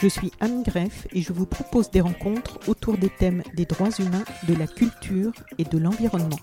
Je suis Anne Greff et je vous propose des rencontres autour des thèmes des droits humains, de la culture et de l'environnement.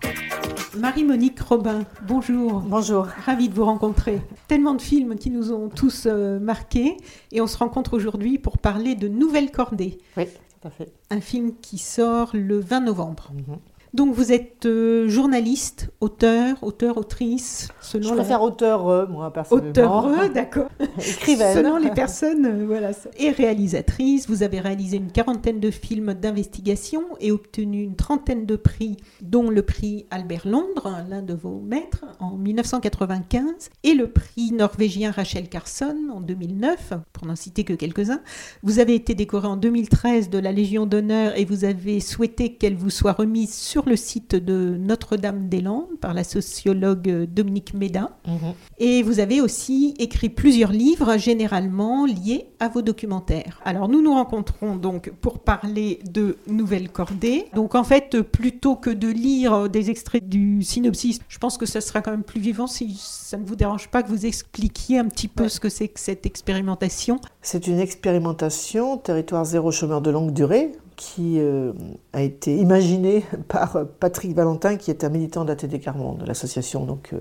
Marie-Monique Robin, bonjour. Bonjour. Ravie de vous rencontrer. Tellement de films qui nous ont tous euh, marqués et on se rencontre aujourd'hui pour parler de Nouvelle Cordée. Oui, tout à fait. Un film qui sort le 20 novembre. Mhm. Donc vous êtes euh, journaliste, auteur, auteur, autrice, selon Je la- préfère auteur, euh, moi, personnellement. Auteur, d'accord. Écrivaine. Selon les personnes, euh, voilà. Et réalisatrice, vous avez réalisé une quarantaine de films d'investigation et obtenu une trentaine de prix, dont le prix Albert Londres, l'un de vos maîtres, en 1995, et le prix norvégien Rachel Carson en 2009, pour n'en citer que quelques-uns. Vous avez été décoré en 2013 de la Légion d'honneur et vous avez souhaité qu'elle vous soit remise sur le site de Notre-Dame-des-Landes par la sociologue Dominique Méda. Mhm. Et vous avez aussi écrit plusieurs livres, généralement liés à vos documentaires. Alors nous nous rencontrons donc pour parler de Nouvelle Cordée. Donc en fait, plutôt que de lire des extraits du synopsis, je pense que ça sera quand même plus vivant si ça ne vous dérange pas que vous expliquiez un petit peu Ouais. ce que c'est que cette expérimentation. C'est une expérimentation, territoire zéro chômeur de longue durée, qui euh, a été imaginée par euh, Patrick Valentin, qui est un militant d'ATD Carmonde, l'association donc, euh,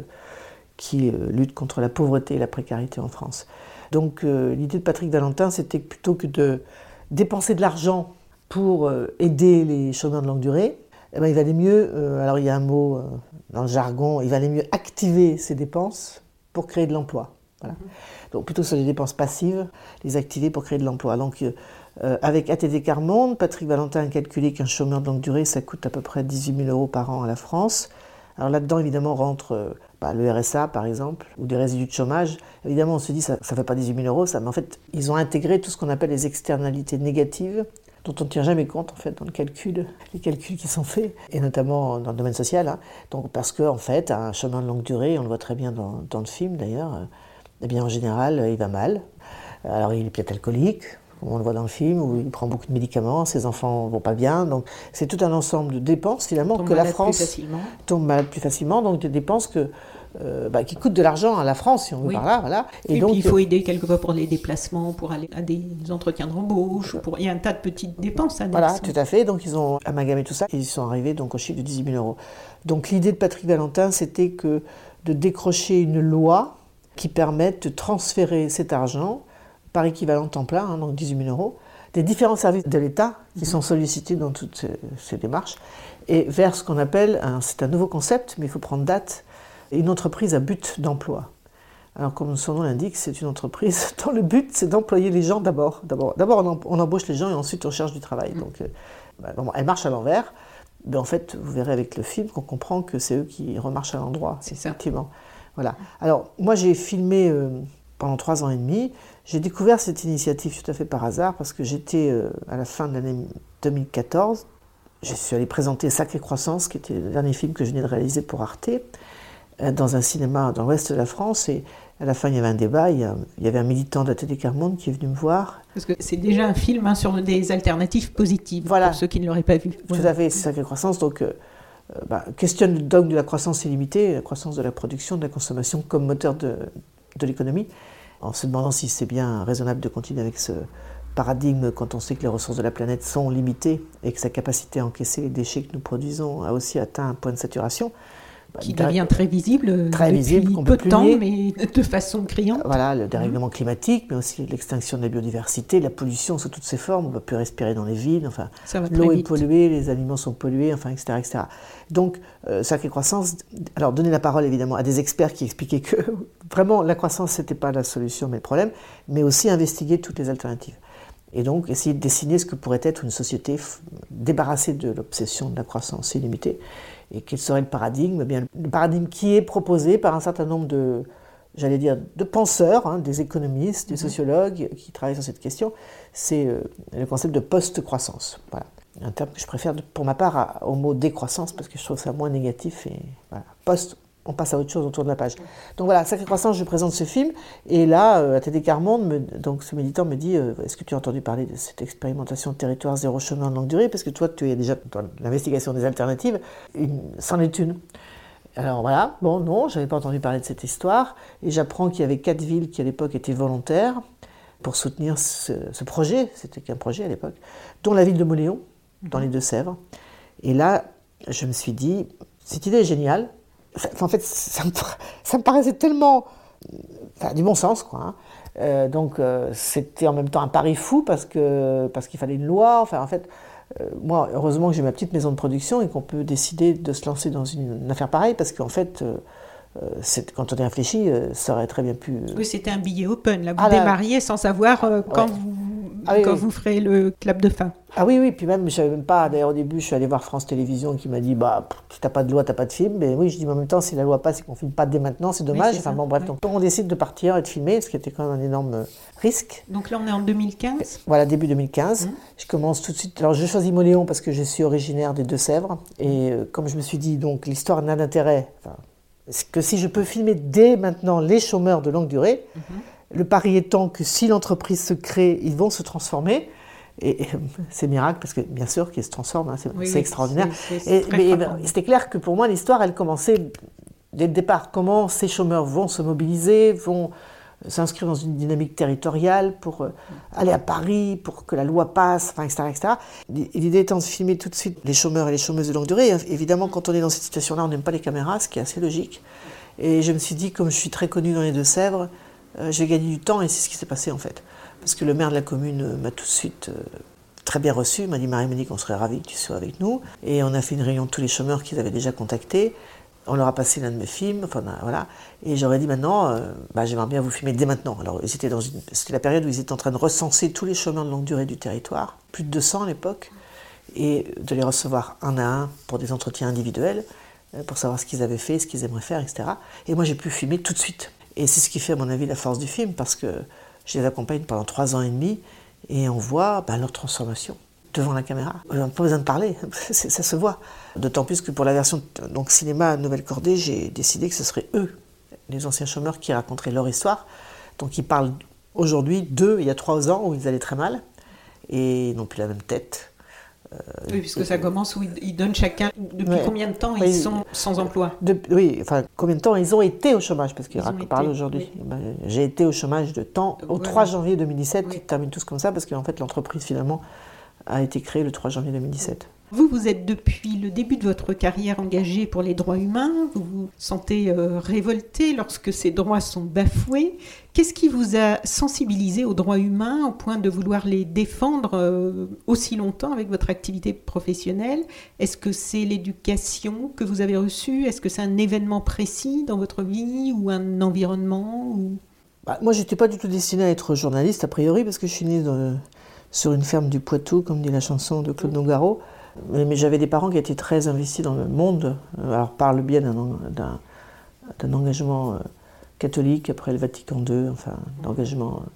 qui euh, lutte contre la pauvreté et la précarité en France. Donc l'idée de Patrick Valentin, c'était que plutôt que de dépenser de l'argent pour aider les chômeurs de longue durée, eh ben, il valait mieux, alors il y a un mot dans le jargon, il valait mieux activer ces dépenses pour créer de l'emploi. Voilà. Donc plutôt sur les dépenses passives, les activer pour créer de l'emploi. Donc euh, avec ATD Carmonde, Patrick Valentin a calculé qu'un chômeur de longue durée, ça coûte à peu près 18 000 euros par an à la France. Alors là-dedans, évidemment, rentre euh, bah, le RSA, par exemple, ou des résidus de chômage. Évidemment, on se dit, ça ne fait pas 18 000 euros, mais en fait, ils ont intégré tout ce qu'on appelle les externalités négatives, dont on ne tient jamais compte, en fait, dans le calcul, les calculs qui sont faits, et notamment dans le domaine social. hein. Donc, parce qu'en en fait, un chemin de longue durée, on le voit très bien dans, dans le film d'ailleurs, euh, eh bien, en général, il va mal. Alors, il est peut-être alcoolique, on le voit dans le film, ou il prend beaucoup de médicaments, ses enfants vont pas bien. Donc, c'est tout un ensemble de dépenses, finalement, Tombe que la France facilement. tombe malade plus facilement, donc des dépenses que, euh, bah, qui coûtent de l'argent à la France, si on veut Oui. par là. Voilà. Et, donc, puis il faut aider quelquefois pour les déplacements, pour aller à des entretiens d'embauche, ou pour... il y a un tas de petites dépenses annexes. Voilà, tout à fait. Donc ils ont amalgamé tout ça et ils sont arrivés donc au chiffre de 18 000 euros. Donc l'idée de Patrick Valentin, c'était que de décrocher une loi qui permette de transférer cet argent par équivalent temps plein, hein, donc 18 000 euros, des différents services de l'État qui sont sollicités dans toutes ces, démarches, et vers ce qu'on appelle, c'est un nouveau concept, mais il faut prendre date, une entreprise à but d'emploi. Alors, comme son nom l'indique, c'est une entreprise dont le but, c'est d'employer les gens d'abord. D'abord, on, em- on embauche les gens et ensuite on cherche du travail. Donc, euh, bah, elle marche à l'envers. Mais en fait, vous verrez avec le film qu'on comprend que c'est eux qui remarchent à l'endroit. C'est ça. Effectivement. Voilà. Alors, moi, j'ai filmé euh, pendant trois ans et demi. J'ai découvert cette initiative tout à fait par hasard parce que j'étais euh, à la fin de l'année 2014. Je suis allé présenter Sacré Croissance, qui était le dernier film que je venais de réaliser pour Arte, euh, dans un cinéma dans l'ouest de la France. Et à la fin, il y avait un débat. Il y, avait un militant de la Télé Carmonde qui est venu me voir. Parce que c'est déjà un film hein, sur des alternatives positives, Voilà. pour ceux qui ne l'auraient pas vu. Tout à fait, Sacré Croissance. Donc, euh, euh, bah, questionne le dogme de la croissance illimitée, la croissance de la production, de la consommation comme moteur de, de l'économie, en se demandant si c'est bien raisonnable de continuer avec ce paradigme quand on sait que les ressources de la planète sont limitées et que sa capacité à encaisser les déchets que nous produisons a aussi atteint un point de saturation. Bah, qui devient très visible euh, Très depuis visible, peu peut de temps, nier. mais de façon criante. Voilà, le dérèglement climatique, mais aussi l'extinction de la biodiversité, la pollution sous toutes ses formes. On ne va plus respirer dans les villes. Enfin, L'eau est polluée, les aliments sont pollués, enfin, etc. etc. Donc, euh, Sacré Croissance, alors donner la parole évidemment à des experts qui expliquaient que vraiment la croissance, ce n'était pas la solution, mais le problème, mais aussi investiguer toutes les alternatives. et donc essayer de dessiner ce que pourrait être une société débarrassée de l'obsession de la croissance illimitée. Et quel serait le paradigme? Eh bien, Le paradigme qui est proposé par un certain nombre de, j'allais dire, de penseurs, hein, des économistes, des mhm. sociologues qui travaillent sur cette question, c'est euh, le concept de post-croissance. Voilà. Un terme que je préfère pour ma part au mot décroissance parce que je trouve ça moins négatif. Et voilà. Post, on passe à autre chose autour de la page. Donc voilà, Sacré Croissance, je présente ce film. Et là, euh, ATD Carmonde, donc ce militant me dit euh, Est-ce que tu as entendu parler de cette expérimentation territoire zéro chemin en longue durée? Parce que toi, tu es déjà dans l'investigation des alternatives. C'en est une. Alors voilà, bon, non, je n'avais pas entendu parler de cette histoire. Et j'apprends qu'il y avait quatre villes qui à l'époque étaient volontaires pour soutenir ce, projet. C'était qu'un projet à l'époque, dont la ville de Moléon, dans les Deux-Sèvres. Et là, je me suis dit Cette idée est géniale en fait, ça me, paraissait tellement du bon sens, quoi. Hein. Euh, donc euh, c'était en même temps un pari fou parce que parce qu'il fallait une loi. Enfin, en fait, euh, moi, heureusement que j'ai ma petite maison de production et qu'on peut décider de se lancer dans une, affaire pareille parce qu'en fait. quand on y réfléchit, ça aurait très bien pu. Oui, c'était un billet open. Là, vous ah démarriez sans savoir quand vous ah quand vous ferez le clap de fin. Ah oui, oui, puis même, je savais même pas, d'ailleurs au début, je suis allé voir France Télévisions qui m'a dit, bah, si t'as pas de loi, t'as pas de film. Mais oui, je dis, mais en même temps, si la loi passe et qu'on filme pas dès maintenant, c'est dommage. enfin bon, bref, donc on décide de partir et de filmer, ce qui était quand même un énorme euh, risque. Donc là, on est en 2015 Voilà, début 2015. Mmh. Je commence tout de suite. Alors, je choisis Moléon parce que je suis originaire des Deux-Sèvres. Et euh, comme je me suis dit, donc, l'histoire n'a d'intérêt, enfin, que si je peux filmer dès maintenant les chômeurs de longue durée, mmh. Le pari étant que si l'entreprise se crée, ils vont se transformer. Et, c'est miracle parce que bien sûr qu'ils se transforment, hein, c'est extraordinaire. mais c'était clair que pour moi l'histoire, elle commençait dès le départ. Comment ces chômeurs vont se mobiliser, vont s'inscrire dans une dynamique territoriale pour euh, aller à Paris, pour que la loi passe, enfin, etc., etc. L'idée étant de filmer tout de suite les chômeurs et les chômeuses de longue durée. Évidemment, quand on est dans cette situation-là, on n'aime pas les caméras, ce qui est assez logique. Et je me suis dit, comme je suis très connu dans les Deux-Sèvres, euh, j'ai gagné du temps et c'est ce qui s'est passé en fait. Parce que le maire de la commune euh, m'a tout de suite euh, très bien reçu, m'a dit Marie m'a dit qu'on serait ravis que tu sois avec nous. Et on a fait une réunion de tous les chômeurs qu'ils avaient déjà contactés. On leur a passé l'un de mes films, enfin voilà. Et j'aurais dit maintenant, bah, j'aimerais bien vous filmer dès maintenant. Alors c'était dans c'était la période où ils étaient en train de recenser tous les chômeurs de longue durée du territoire, plus de 200 à l'époque, et de les recevoir un à un pour des entretiens individuels, pour savoir ce qu'ils avaient fait, ce qu'ils aimeraient faire, etc. Et moi j'ai pu filmer tout de suite. Et c'est ce qui fait, à mon avis, la force du film, parce que je les accompagne pendant trois ans et demi et on voit ben, leur transformation devant la caméra. N'a pas besoin de parler, ça se voit. D'autant plus que pour la version donc cinéma Nouvelle Cordée, j'ai décidé que ce serait eux, les anciens chômeurs, qui raconteraient leur histoire. Donc ils parlent aujourd'hui d'eux, il y a trois ans, où ils allaient très mal, et ils n'ont plus la même tête, euh, oui, puisque ça commence où ils donnent chacun. Depuis combien de temps ils sont sans emploi? Oui, enfin, combien de temps ils ont été au chômage? Parce qu'ils parlent aujourd'hui. Eh ben, j'ai été au chômage de temps au 3 janvier 2017. Ils terminent tous comme ça parce qu'en fait, l'entreprise finalement a été créée le 3 janvier 2017. Vous, vous êtes depuis le début de votre carrière engagé pour les droits humains, vous vous sentez euh, révolté lorsque ces droits sont bafoués. Qu'est-ce qui vous a sensibilisé aux droits humains au point de vouloir les défendre euh, aussi longtemps avec votre activité professionnelle? Est-ce que c'est l'éducation que vous avez reçue? Est-ce que c'est un événement précis dans votre vie ou un environnement ou... bah, Moi, je n'étais pas du tout destinée à être journaliste, a priori, parce que je suis née sur une ferme du Poitou, comme dit la chanson de Claude Nogaro. Mais, j'avais des parents qui étaient très investis dans le monde, euh, alors par le biais d'un engagement euh, catholique après le Vatican II, enfin, d'engagement euh,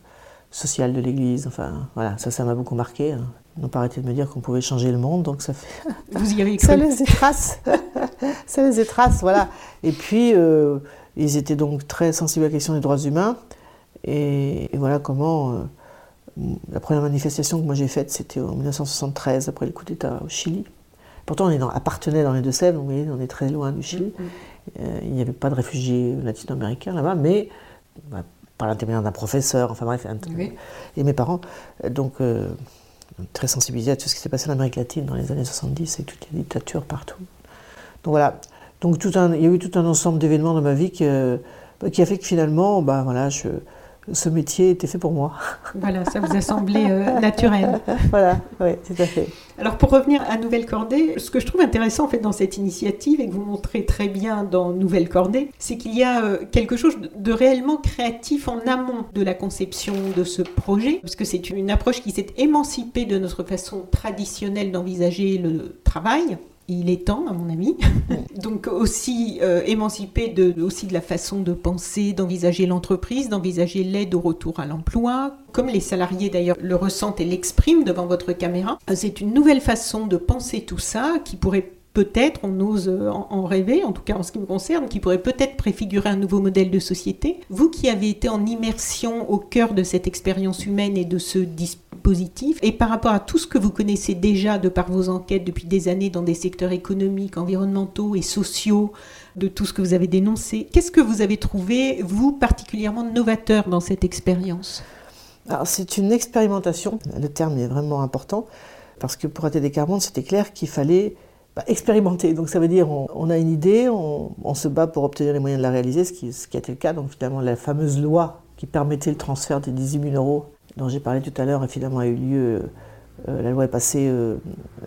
social de l'Église, enfin, voilà, ça, ça m'a beaucoup marqué. Hein. Ils n'ont pas arrêté de me dire qu'on pouvait changer le monde, donc ça fait... Vous y avez cru. Ça des traces, ça des traces, voilà. Et puis, ils étaient donc très sensibles à la question des droits humains, et, voilà comment... La première manifestation que moi j'ai faite, c'était en 1973, après le coup d'État au Chili. Pourtant, on est appartenait dans les Deux-Sèvres, donc vous voyez, on est très loin du Chili. Mm, mm. Euh, il n'y avait pas de réfugiés latino-américains là-bas, mais bah, par l'intermédiaire d'un professeur, enfin bref, et mes parents, euh, donc euh, très sensibilisés à tout ce qui s'est passé en Amérique latine dans les années 70 et toutes les dictatures partout. Donc voilà, donc tout un, il y a eu tout un ensemble d'événements dans ma vie qui, bah, qui a fait que finalement, bah, voilà, je, ce métier était fait pour moi. Voilà, ça vous a semblé euh, naturel. voilà, oui, tout à fait. Alors pour revenir à Nouvelle Cordée, ce que je trouve intéressant en fait dans cette initiative et que vous montrez très bien dans Nouvelle Cordée, c'est qu'il y a euh, quelque chose de réellement créatif en amont de la conception de ce projet, parce que c'est une approche qui s'est émancipée de notre façon traditionnelle d'envisager le travail il est temps, à mon avis. Donc aussi euh, émancipé de, aussi de la façon de penser, d'envisager l'entreprise, d'envisager l'aide au retour à l'emploi, comme les salariés d'ailleurs le ressentent et l'expriment devant votre caméra. Euh, c'est une nouvelle façon de penser tout ça qui pourrait peut-être, on ose en, rêver, en tout cas en ce qui me concerne, qui pourrait peut-être préfigurer un nouveau modèle de société. Vous qui avez été en immersion au cœur de cette expérience humaine et de ce dispositif, positif. Et par rapport à tout ce que vous connaissez déjà de par vos enquêtes depuis des années dans des secteurs économiques, environnementaux et sociaux, de tout ce que vous avez dénoncé, qu'est-ce que vous avez trouvé, vous, particulièrement novateur dans cette expérience? Alors, c'est une expérimentation. Le terme est vraiment important parce que pour ATD Carbone, c'était clair qu'il fallait bah, expérimenter. Donc ça veut dire on, a une idée, on, se bat pour obtenir les moyens de la réaliser, ce qui, ce qui a été le cas. Donc finalement la fameuse loi qui permettait le transfert des 18 000 euros dont j'ai parlé tout à l'heure, finalement a eu lieu, euh, la loi est passée euh,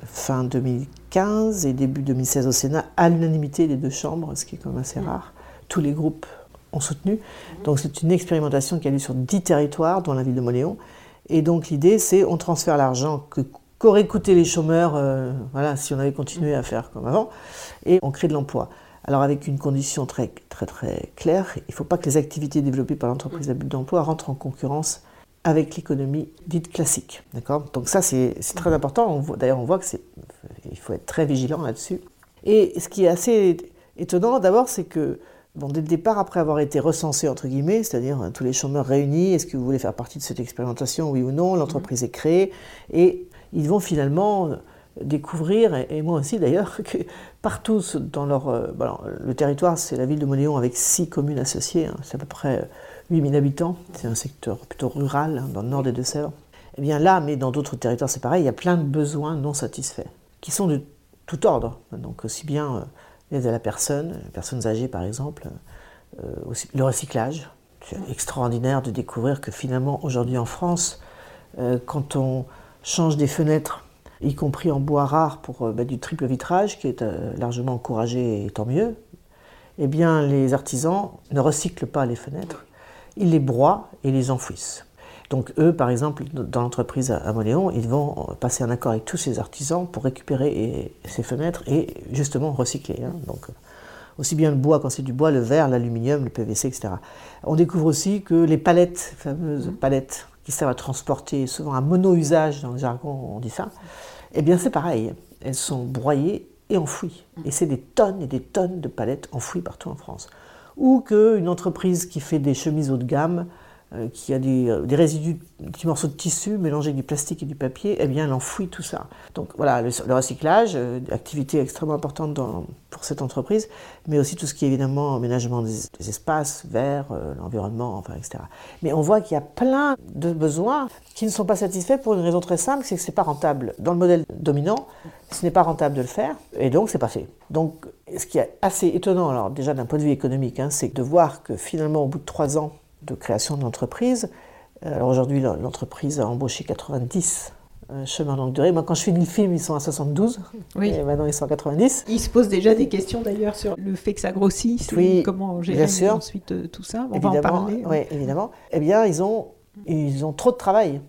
fin 2015 et début 2016 au Sénat, à l'unanimité des deux chambres, ce qui est quand même assez rare. Tous les groupes ont soutenu. Donc c'est une expérimentation qui a lieu sur 10 territoires, dont la ville de Moléon. Et donc l'idée, c'est on transfère l'argent que qu'auraient coûté les chômeurs euh, voilà, si on avait continué à faire comme avant, et on crée de l'emploi. Alors avec une condition très très très claire, il ne faut pas que les activités développées par l'entreprise à but d'emploi rentrent en concurrence avec l'économie dite classique. D'accord? Donc ça, c'est très important. D'ailleurs, on voit qu'il faut être très vigilant là-dessus. Et ce qui est assez étonnant, d'abord, c'est que bon, dès le départ, après avoir été recensé, entre guillemets, c'est-à-dire euh, tous les chômeurs réunis, est-ce que vous voulez faire partie de cette expérimentation, oui ou non L'entreprise est créée. Et ils vont finalement euh, découvrir, et moi aussi d'ailleurs, que partout dans leur... Euh, le territoire, c'est la ville de Monéon avec six communes associées, hein. c'est à peu près 8000 habitants, c'est un secteur plutôt rural hein, dans le nord des Deux-Sèvres. Eh bien là, mais dans d'autres territoires, c'est pareil, il y a plein de besoins non satisfaits, qui sont de tout ordre. Donc aussi bien euh, l'aide à la personne, les personnes âgées par exemple, euh, aussi le recyclage. C'est extraordinaire de découvrir que finalement aujourd'hui en France, euh, quand on change des fenêtres, y compris en bois rare pour bah, du triple vitrage, qui est largement encouragé et tant mieux, eh bien les artisans ne recyclent pas les fenêtres ils les broient et les enfouissent. Donc eux, par exemple, dans l'entreprise à Moléon, ils vont passer un accord avec tous ces artisans pour récupérer ces fenêtres et justement recycler. Hein. Donc aussi bien le bois quand c'est du bois, le verre, l'aluminium, le PVC, etc. On découvre aussi que les palettes, fameuses mmh. palettes qui servent à transporter, souvent un mono-usage dans le jargon, on dit ça, eh bien c'est pareil. Elles sont broyées et enfouies. Et c'est des tonnes et des tonnes de palettes enfouies partout en France ou qu'une entreprise qui fait des chemises haut de gamme, qui a des, euh, résidus, des petits morceaux de tissu mélangés avec du plastique et du papier, eh bien, elle enfouit tout ça. Donc voilà, le, recyclage, euh, activité extrêmement importante pour cette entreprise, mais aussi tout ce qui est évidemment aménagement des, espaces, verts, l'environnement, enfin, etc. Mais on voit qu'il y a plein de besoins qui ne sont pas satisfaits pour une raison très simple, c'est que ce n'est pas rentable. Dans le modèle dominant, ce n'est pas rentable de le faire, et donc c'est pas fait. Donc ce qui est assez étonnant, alors déjà d'un point de vue économique, hein, c'est de voir que finalement au bout de trois ans de création de l'entreprise, euh, alors aujourd'hui l'entreprise a embauché 90 euh, chemins longue durée. Moi, quand je finis le film, ils sont à 72. Oui. Et maintenant, ils sont à 90. Ils se posent déjà des questions d'ailleurs sur le fait que ça grossisse. Oui, comment gérer ensuite euh, tout ça. On va en parler. Oui, évidemment. Eh bien, ils ont ils ont trop de travail.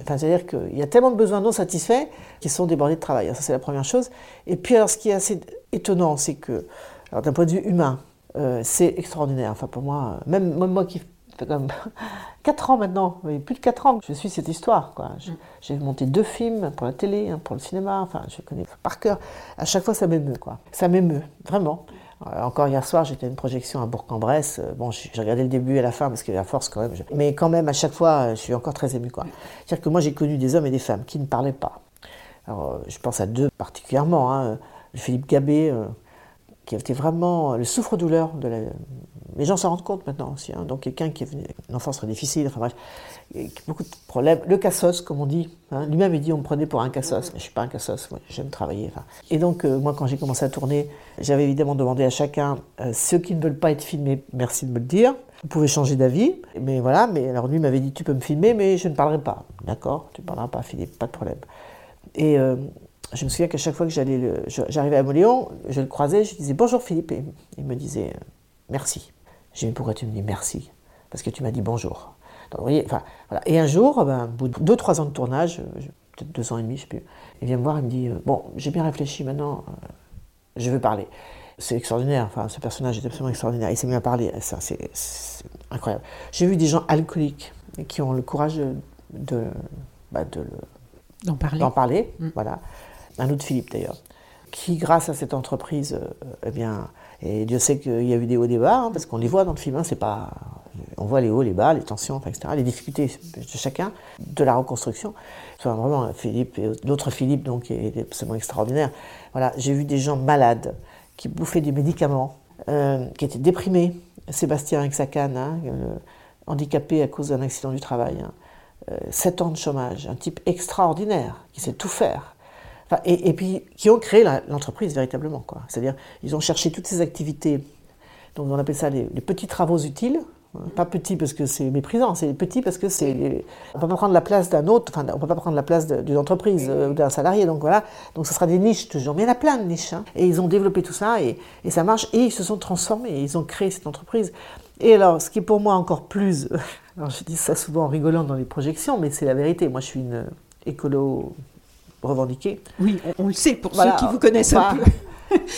Enfin, C'est-à-dire qu'il y a tellement de besoins non satisfaits qu'ils sont débordés de travail. Ça, c'est la première chose. Et puis, alors, ce qui est assez étonnant, c'est que, d'un point de vue humain, euh, c'est extraordinaire. Enfin, pour moi, même, moi qui fait comme 4 ans maintenant, plus de 4 ans que je suis cette histoire. Mm. J'ai monté deux films pour la télé, pour le cinéma, enfin, je connais par cœur. À chaque fois, ça m'émeut, quoi. Ça m'émeut, vraiment. Euh, encore hier soir, j'étais à une projection à Bourg-en-Bresse. Euh, bon, j'ai regardé le début et la fin parce qu'il y avait la force quand même. Mais quand même, à chaque fois, euh, je suis encore très ému. C'est-à-dire que moi, j'ai connu des hommes et des femmes qui ne parlaient pas. Alors, je pense à deux particulièrement. Hein. Philippe Gabé, qui a été vraiment le souffre-douleur de la. Les gens s'en rendent compte maintenant aussi. hein. Donc quelqu'un qui a une enfance très difficile, enfin bref, beaucoup de problèmes. Le cassos, comme on dit. hein. Lui-même, il dit on me prenait pour un cassos, mais je suis pas un cassos, moi, j'aime travailler. Et donc, euh, moi, quand j'ai commencé à tourner, j'avais évidemment demandé à chacun, euh, ceux qui ne veulent pas être filmés, merci de me le dire. Vous pouvez changer d'avis, mais voilà. Mais alors lui m'avait dit tu peux me filmer, mais je ne parlerai pas. D'accord, tu ne parleras pas, Philippe, pas de problème. Et euh, je me souviens qu'à chaque fois que j'allais, j'arrivais à Moléon, je le croisais, je disais bonjour Philippe, et il me disait merci. J'ai dit pourquoi tu me dis merci Parce que tu m'as dit bonjour. Donc, vous voyez, enfin, voilà. Et un jour, ben, au bout de deux, trois ans de tournage, euh, peut-être deux ans et demi, je sais plus, il vient me voir, il me dit euh, bon, j'ai bien réfléchi maintenant, euh, je veux parler. C'est extraordinaire, enfin, ce personnage est absolument extraordinaire. Il s'est mis à parler, c'est, incroyable. J'ai vu des gens alcooliques qui ont le courage de, de, bah, de D'en parler. d'en parler. Voilà. Un autre Philippe d'ailleurs, qui grâce à cette entreprise, euh, eh bien, et Dieu sait qu'il y a eu des hauts et des bas, hein, parce qu'on les voit dans le film, hein, c'est pas, on voit les hauts, les bas, les tensions, etc., les difficultés de chacun, de la reconstruction. Enfin, vraiment, Philippe, l'autre Philippe, donc, est absolument extraordinaire. Voilà, j'ai vu des gens malades qui bouffaient des médicaments, euh, qui étaient déprimés. Sébastien avec sa canne, hein, euh, handicapé à cause d'un accident du travail. hein. Euh, sept ans de chômage, un type extraordinaire qui sait tout faire. Enfin, et, et puis qui ont créé l'entreprise véritablement. C'est-à-dire, ils ont cherché toutes ces activités, donc on appelle ça les, les petits travaux utiles. hein. Pas petits parce que c'est méprisant, c'est petits parce que c'est. On peut pas prendre la place d'un autre, enfin, on peut pas prendre la place d'une entreprise euh, ou d'un salarié, donc voilà. Donc ce sera des niches toujours. Mais il y en a plein de niches. hein. Et ils ont développé tout ça et, et ça marche. Et ils se sont transformés, et ils ont créé cette entreprise. Et alors, ce qui est pour moi encore plus. Alors je dis ça souvent en rigolant dans les projections, mais c'est la vérité. Moi je suis une écolo revendiquée. Oui, on, on le sait pour Voilà, ceux qui vous connaissent un peu.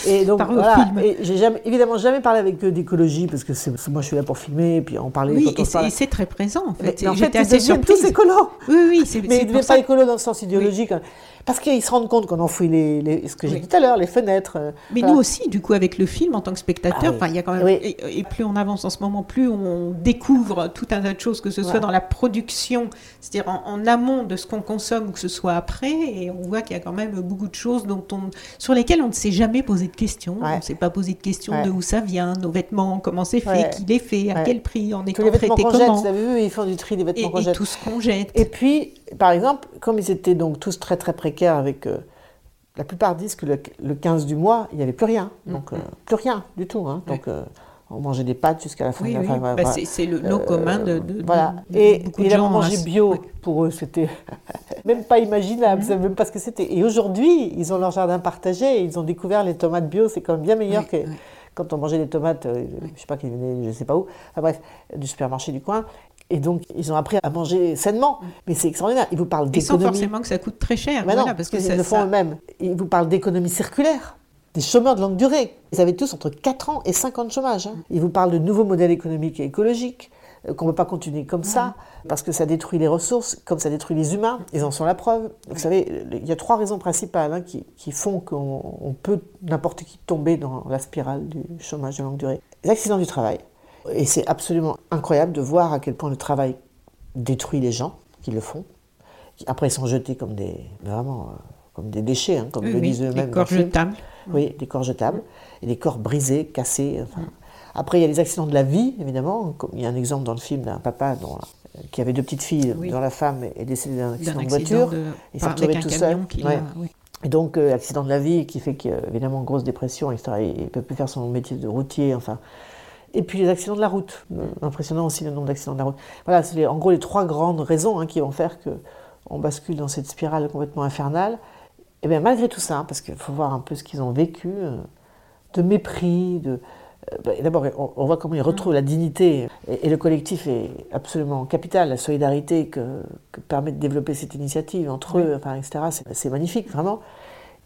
Et donc Par voilà, j'ai jamais, évidemment jamais parlé avec eux d'écologie parce que c'est- moi je suis là pour filmer et puis on parlait Oui, quand et c'est très présent en fait. en fait, assez tous écolos. Oui, oui, c'est Mais ils ne deviennent pas écolos dans le sens idéologique. hein. Parce qu'ils se rendent compte qu'on enfouit les, les- ce que j'ai Oui. dit tout à l'heure, les fenêtres. euh, Mais voilà. nous aussi, du coup, avec le film, en tant que spectateur, Ah oui. y a quand même. Et, et plus on avance en ce moment, plus on découvre tout un tas de choses, que ce soit Voilà. dans la production, c'est-à-dire en, en amont de ce qu'on consomme ou que ce soit après, et on voit qu'il y a quand même beaucoup de choses dont on, sur lesquelles on ne s'est jamais posé de questions. Ouais. On ne s'est pas posé de questions Ouais. de où ça vient, nos vêtements, comment c'est fait, Ouais. qui les fait, à quel prix, les vêtements traité qu'on jette, comment. vous avez vu, ils font du tri des vêtements qu'on et tout ce qu'on jette. Et puis, par exemple, comme ils étaient donc tous très très précaires avec... euh, la plupart disent que le, le 15 du mois, il n'y avait plus rien. Donc, euh, plus rien du tout. hein. Donc, euh, on mangeait des pâtes jusqu'à la fin. oui, de la oui, fin, bah, voilà. c'est le lot commun de, de- de- Voilà. de Et beaucoup de évidemment, gens. manger hein. bio, Ouais. pour eux, c'était même pas imaginable. Ils savaient même pas ce que c'était. Et aujourd'hui, ils ont leur jardin partagé et ils ont découvert les tomates bio. C'est quand même bien meilleur Oui, que quand on mangeait des tomates, euh, je sais pas, qui venaient, je sais pas où, enfin bref, du supermarché du coin. Et donc, ils ont appris à manger sainement. Mais c'est extraordinaire. Ils vous parlent Et sans d'économie. forcément que ça coûte très cher. Mais non, voilà, parce parce que ça- le font ça- eux-mêmes. Ils vous parlent d'économie circulaire, des chômeurs de longue durée. Ils avaient tous entre 4 ans et 5 ans de chômage. hein. Ils vous parlent de nouveaux modèles économiques et écologiques, euh, qu'on ne peut pas continuer comme ça, parce que ça détruit les ressources, comme ça détruit les humains. Ils en sont la preuve. Vous savez, il y a trois raisons principales hein, qui, qui font qu'on on peut, n'importe qui, tomber dans la spirale du chômage de longue durée. Les accidents du travail. Et c'est absolument incroyable de voir à quel point le travail détruit les gens qui le font. Après, ils sont jetés comme des, vraiment, euh, comme des déchets, hein, comme Oui, le disent eux-mêmes. corps jetables. Oui, des corps jetables, et des corps brisés, cassés. enfin. Après, il y a les accidents de la vie, évidemment. Il y a un exemple dans le film d'un papa dont- qui avait deux petites filles, Oui. dont la femme est décédée d'un d'un accident de accident voiture. de- Il s'est retrouvé tout seul. Ouais. oui. Et donc, euh, accident de la vie qui fait qu'évidemment, grosse dépression, etc. Il ne peut plus faire son métier de routier, enfin. Et puis les accidents de la route. Euh, Impressionnant aussi le nombre d'accidents de la route. Voilà, c'est en gros les trois grandes raisons hein, qui vont faire qu'on bascule dans cette spirale complètement infernale. Et bien malgré tout ça, parce qu'il faut voir un peu ce qu'ils ont vécu, euh, de mépris, de... euh, bah, D'abord, on, voit comment ils retrouvent la dignité. Et, le collectif est absolument capital, la solidarité que, que permet de développer cette initiative entre eux, enfin, etc. C'est- magnifique, vraiment.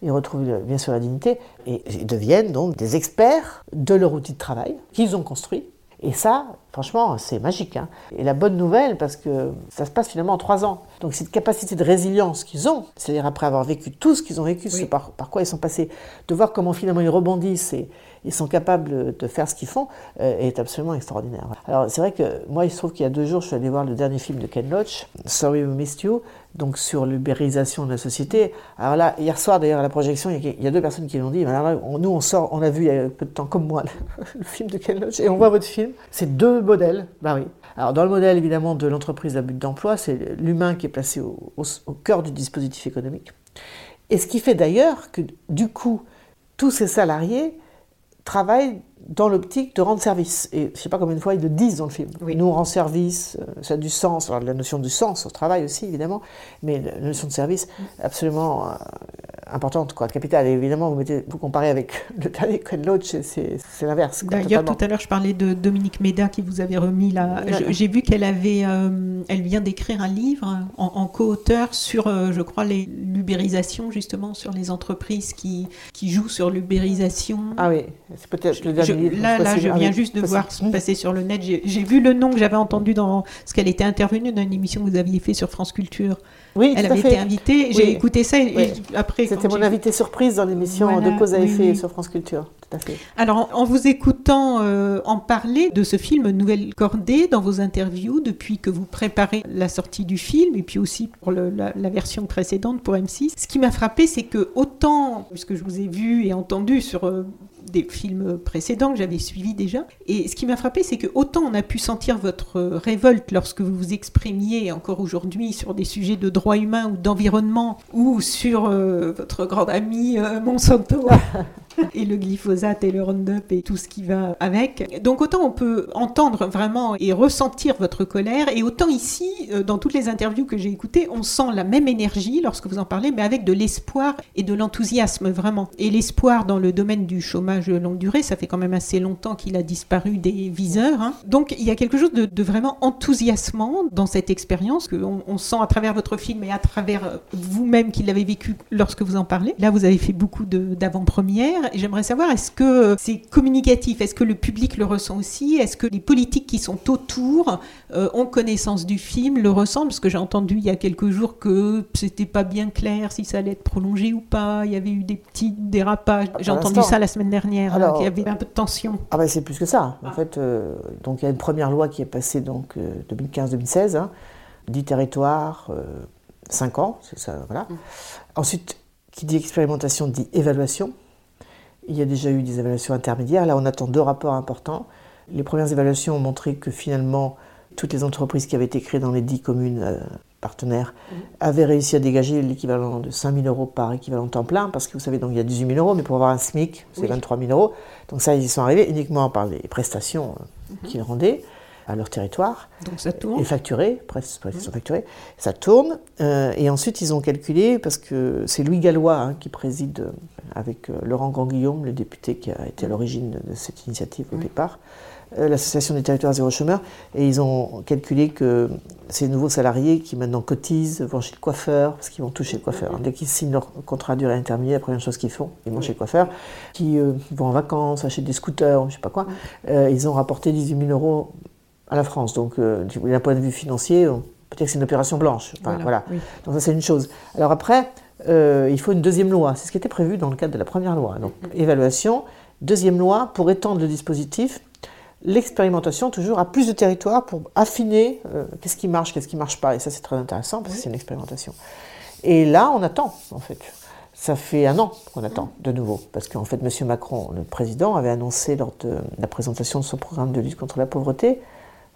Ils retrouvent bien sûr la dignité et ils deviennent donc des experts de leur outil de travail qu'ils ont construit. Et ça, Franchement, c'est magique. Hein. Et la bonne nouvelle, parce que ça se passe finalement en trois ans. Donc cette capacité de résilience qu'ils ont, c'est-à-dire après avoir vécu tout ce qu'ils ont vécu, par, par, quoi ils sont passés, de voir comment finalement ils rebondissent et ils sont capables de faire ce qu'ils font, euh, est absolument extraordinaire. Alors c'est vrai que moi, il se trouve qu'il y a deux jours, je suis allé voir le dernier film de Ken Loach, Sorry We Missed You, donc sur l'ubérisation de la société. Alors là, hier soir d'ailleurs à la projection, il y a deux personnes qui l'ont dit. nous, on sort, on a vu il y a peu de temps, comme moi, le, film de Ken Loach, et on voit votre film. C'est deux modèles. Bah oui. Alors dans le modèle évidemment de l'entreprise à but d'emploi, c'est l'humain qui est placé au, au cœur du dispositif économique. Et ce qui fait d'ailleurs que du coup, tous ces salariés travaillent dans l'optique de rendre service. Et je ne sais pas combien de fois ils le disent dans le film. Nous, on rend service, euh, ça a du sens. Alors, la notion du sens au travail aussi, évidemment, mais la notion de service, absolument euh, importante, quoi, capitale. Et évidemment, vous, mettez, vous comparez avec le dernier Loach, c'est l'inverse. D'ailleurs, tout à l'heure, je parlais de Dominique Méda qui vous avait remis là. J'ai vu qu'elle avait, euh, elle vient d'écrire un livre en, en co-auteur sur, euh, je crois, l'ubérisation, justement, sur les entreprises qui, qui jouent sur l'ubérisation. Ah oui, c'est peut-être le dernier. Là, là je viens juste de voir passer sur le net. J'ai vu le nom que j'avais entendu dans ce qu'elle était intervenue dans une émission que vous aviez fait sur France Culture. Oui, elle avait été invitée. J'ai écouté ça et, après. C'était mon invité surprise dans l'émission de Cause à effet sur France Culture. Tout à fait. Alors, en vous écoutant euh, en parler de ce film Nouvelle Cordée dans vos interviews depuis que vous préparez la sortie du film et puis aussi pour la, version précédente pour M6, ce qui m'a frappé, c'est que autant, puisque je vous ai vu et entendu sur euh, des films précédents que j'avais suivis déjà. Et ce qui m'a frappé, c'est que autant on a pu sentir votre révolte lorsque vous vous exprimiez encore aujourd'hui sur des sujets de droits humains ou d'environnement ou sur euh, votre grande amie euh, Monsanto. et le glyphosate et le Roundup et tout ce qui va avec. Donc autant on peut entendre vraiment et ressentir votre colère, et autant ici, euh, dans toutes les interviews que j'ai écoutées, on sent la même énergie lorsque vous en parlez, mais avec de l'espoir et de l'enthousiasme vraiment. Et l'espoir dans le domaine du chômage longue durée, ça fait quand même assez longtemps qu'il a disparu des viseurs. Hein. Donc il y a quelque chose de, vraiment enthousiasmant dans cette expérience qu'on on sent à travers votre film et à travers vous-même qui l'avez vécu lorsque vous en parlez. Là, vous avez fait beaucoup d'avant-premières J'aimerais savoir, est-ce que c'est communicatif? Est-ce que le public le ressent aussi? Est-ce que les politiques qui sont autour euh, ont connaissance du film, le ressentent? Parce que j'ai entendu il y a quelques jours que c'était pas bien clair si ça allait être prolongé ou pas. Il y avait eu des petits dérapages. J'ai entendu ça la semaine dernière, hein, qu'il y avait un peu de tension. Ah ben c'est plus que ça. En ah. fait, euh, donc il y a une première loi qui est passée donc 2015-2016, hein, 10 territoires, 5 euh, ans, c'est ça, voilà. Mm. Ensuite, qui dit expérimentation dit évaluation. Il y a déjà eu des évaluations intermédiaires. Là, on attend deux rapports importants. Les premières évaluations ont montré que finalement, toutes les entreprises qui avaient été créées dans les dix communes euh, partenaires mhm. avaient réussi à dégager l'équivalent de 5 000 euros par équivalent temps plein, parce que vous savez, donc il y a 18 000 euros, mais pour avoir un SMIC, c'est 23 000 euros. Donc ça, ils y sont arrivés uniquement par les prestations euh, mhm. qu'ils rendaient à leur territoire. Donc ça tourne. Et facturé, presque, presque sont facturés. Ça tourne. Euh, et ensuite, ils ont calculé, parce que c'est Louis Gallois hein, qui préside euh, avec euh, Laurent Grand-Guillaume, le député qui a été à l'origine de, cette initiative au départ, l'Association des territoires zéro chômeur, et ils ont calculé que ces nouveaux salariés qui maintenant cotisent vont chez le coiffeur, parce qu'ils vont toucher le coiffeur. Dès qu'ils signent leur contrat à durée intermédiaire, la première chose qu'ils font, ils vont chez le coiffeur, qui vont en vacances, achètent des scooters, je ne sais pas quoi, ils ont rapporté 18 000 euros à la France. Donc, euh, d'un point de vue financier, peut-être que c'est une opération blanche. voilà. Donc, ça, c'est une chose. Alors, après, euh, il faut une deuxième loi. C'est ce qui était prévu dans le cadre de la première loi. Donc, évaluation, deuxième loi pour étendre le dispositif. L'expérimentation, toujours, à plus de territoires pour affiner euh, qu'est-ce qui marche, qu'est-ce qui ne marche pas. Et ça, c'est très intéressant parce que c'est une expérimentation. Et là, on attend, en fait. Ça fait un an qu'on attend de nouveau, parce qu'en fait, M. Macron, le président, avait annoncé lors de la présentation de son programme de lutte contre la pauvreté